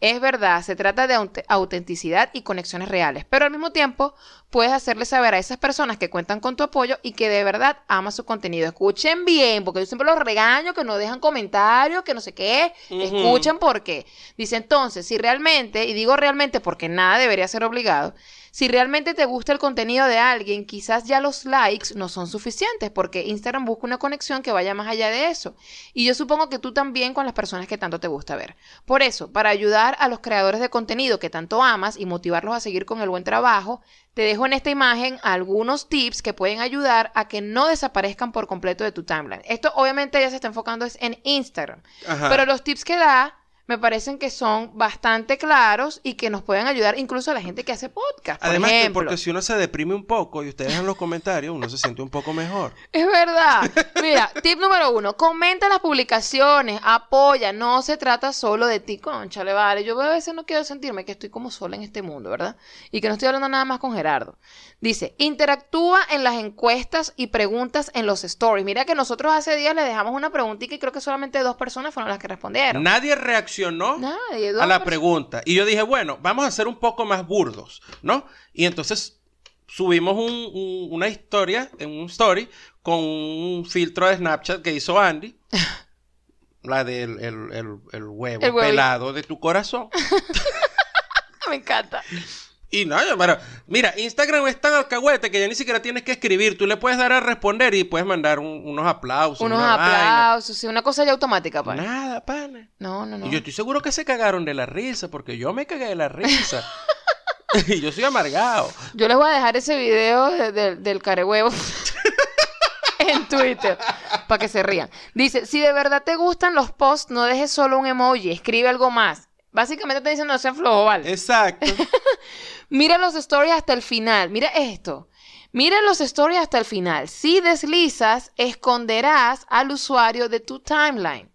Es verdad, se trata de aut- autenticidad y conexiones reales, pero al mismo tiempo puedes hacerle saber a esas personas que cuentan con tu apoyo y que de verdad aman su contenido. Escuchen bien, porque yo siempre los regaño, que no dejan comentarios, que no sé qué. Ujú. Escuchen por qué. Dice entonces, si realmente, y digo realmente porque nada debería ser obligado, si realmente te gusta el contenido de alguien, quizás ya los likes no son suficientes, porque Instagram busca una conexión que vaya más allá de eso. Y yo supongo que tú también con las personas que tanto te gusta ver. Por eso, para ayudar a los creadores de contenido que tanto amas y motivarlos a seguir con el buen trabajo, te dejo en esta imagen algunos tips que pueden ayudar a que no desaparezcan por completo de tu timeline. Esto obviamente ya se está enfocando es en Instagram. Ajá. Pero los tips que da me parecen que son bastante claros y que nos pueden ayudar incluso a la gente que hace podcast. Por Además, que ejemplo. porque si uno se deprime un poco y ustedes en los comentarios, uno se siente un poco mejor. Es verdad. Mira, tip número uno, comenta las publicaciones, apoya, no se trata solo de ti, conchale, vale. Yo a veces no quiero sentirme que estoy como sola en este mundo, ¿verdad? Y que no estoy hablando nada más con Gerardo. Dice, interactúa en las encuestas y preguntas en los stories. Mira que nosotros hace días le dejamos una preguntita y creo que solamente dos personas fueron las que respondieron. Nadie reaccionó Nadie, dos a la pregunta. Y yo dije, bueno, vamos a ser un poco más burdos, ¿no? Y entonces subimos un- un- una historia en un story con un filtro de Snapchat que hizo Andy. La del el, El huevo. pelado de tu corazón. Me encanta. Y no, pero mira, Instagram es tan alcahuete que ya ni siquiera tienes que escribir. Tú le puedes dar a responder y puedes mandar un- unos aplausos. Unos una aplausos, sí, una cosa ya automática, pa. Nada, pana. No, no, no. Y yo estoy seguro que se cagaron de la risa, porque yo me cagué de la risa. y yo soy amargado. Yo les voy a dejar ese video de- de- del carehuevo en Twitter para que se rían. Dice, si de verdad te gustan los posts, no dejes solo un emoji, escribe algo más. Básicamente te dicen no sean flojo, ¿vale? Exacto. Mira los stories hasta el final. Mira esto. Mira los stories hasta el final. Si deslizas, esconderás al usuario de tu timeline.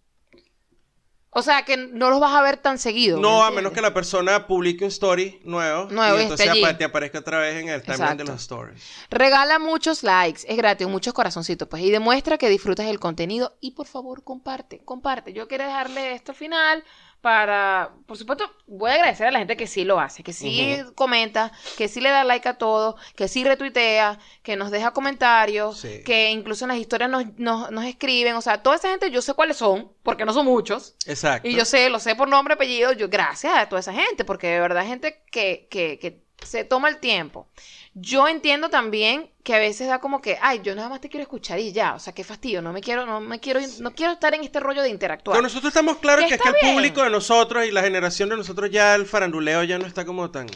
O sea que no los vas a ver tan seguido. ¿me No, a menos que la persona publique un story nuevo. Nuevo y entonces allí. te aparezca otra vez en el timeline de los stories. Regala muchos likes, es gratis, muchos corazoncitos, pues, y demuestra que disfrutas el contenido. Y por favor, comparte, comparte. Yo quiero dejarle esto al final para, por supuesto, voy a agradecer a la gente que sí lo hace, que sí comenta, que sí le da like a todo, que sí retuitea, que nos deja comentarios, Sí. que incluso en las historias nos, nos, nos escriben. O sea, toda esa gente yo sé cuáles son, porque no son muchos. Exacto. Y yo sé, lo sé por nombre, apellido, yo gracias a toda esa gente, porque de verdad gente que, que, que se toma el tiempo. Yo entiendo también que a veces da como que, ay, yo nada más te quiero escuchar y ya, o sea, qué fastidio, no me quiero, no me quiero, no quiero estar en este rollo de interactuar. Pero nosotros estamos claros Que que es que el público de nosotros y la generación de nosotros ya el faranduleo ya no está como tan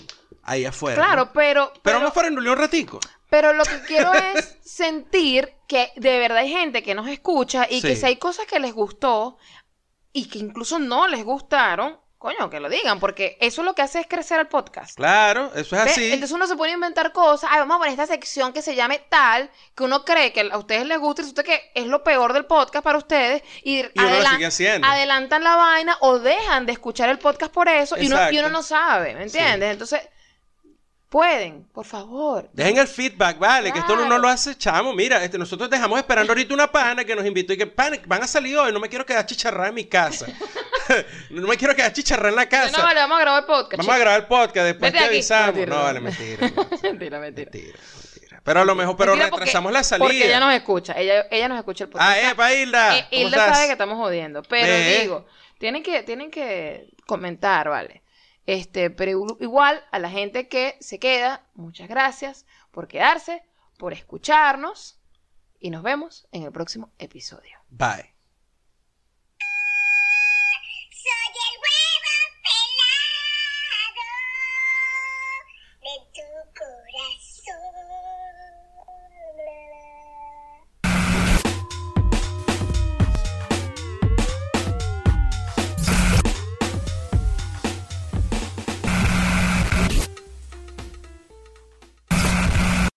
ahí afuera. Claro, ¿no? pero, Pero pero, vamos farandulear un ratico. pero lo que quiero es sentir que de verdad hay gente que nos escucha y que si hay cosas que les gustó y que incluso no les gustaron, coño, que lo digan, porque eso lo que hace es crecer el podcast. Claro, eso es así. Entonces uno se pone a inventar cosas. Ay, vamos a poner esta sección que se llame tal, que uno cree que a ustedes les gusta y resulta que es lo peor del podcast para ustedes. Y, Y uno lo adelan- sigue haciendo. adelantan la vaina o dejan de escuchar el podcast por eso y uno, y uno no sabe, ¿me entiendes? Entonces, pueden, por favor. Dejen el feedback, vale, que esto no, lo hace chamo. Mira, este, nosotros dejamos esperando ahorita una pana que nos invitó y que pana, van a salir hoy, no me quiero quedar chicharrada en mi casa. no me quiero quedar chicharrada en la casa. No, vale, vamos a grabar el podcast. Vamos a grabar el podcast después Vete que aquí. avisamos. Mentira, no, vale, mentira. mentira, mentira. mentira, mentira. Pero a lo mejor, pero Mentira porque- retrasamos la salida. Porque ella nos escucha, ella, ella nos escucha el podcast. Ah, epa, Hilda. Eh, ¿cómo Hilda estás? sabe que estamos jodiendo, pero digo, tienen que, tienen que comentar, ¿vale? Este, pero igu- igual a la gente que se queda, muchas gracias por quedarse, por escucharnos y nos vemos en el próximo episodio. Bye.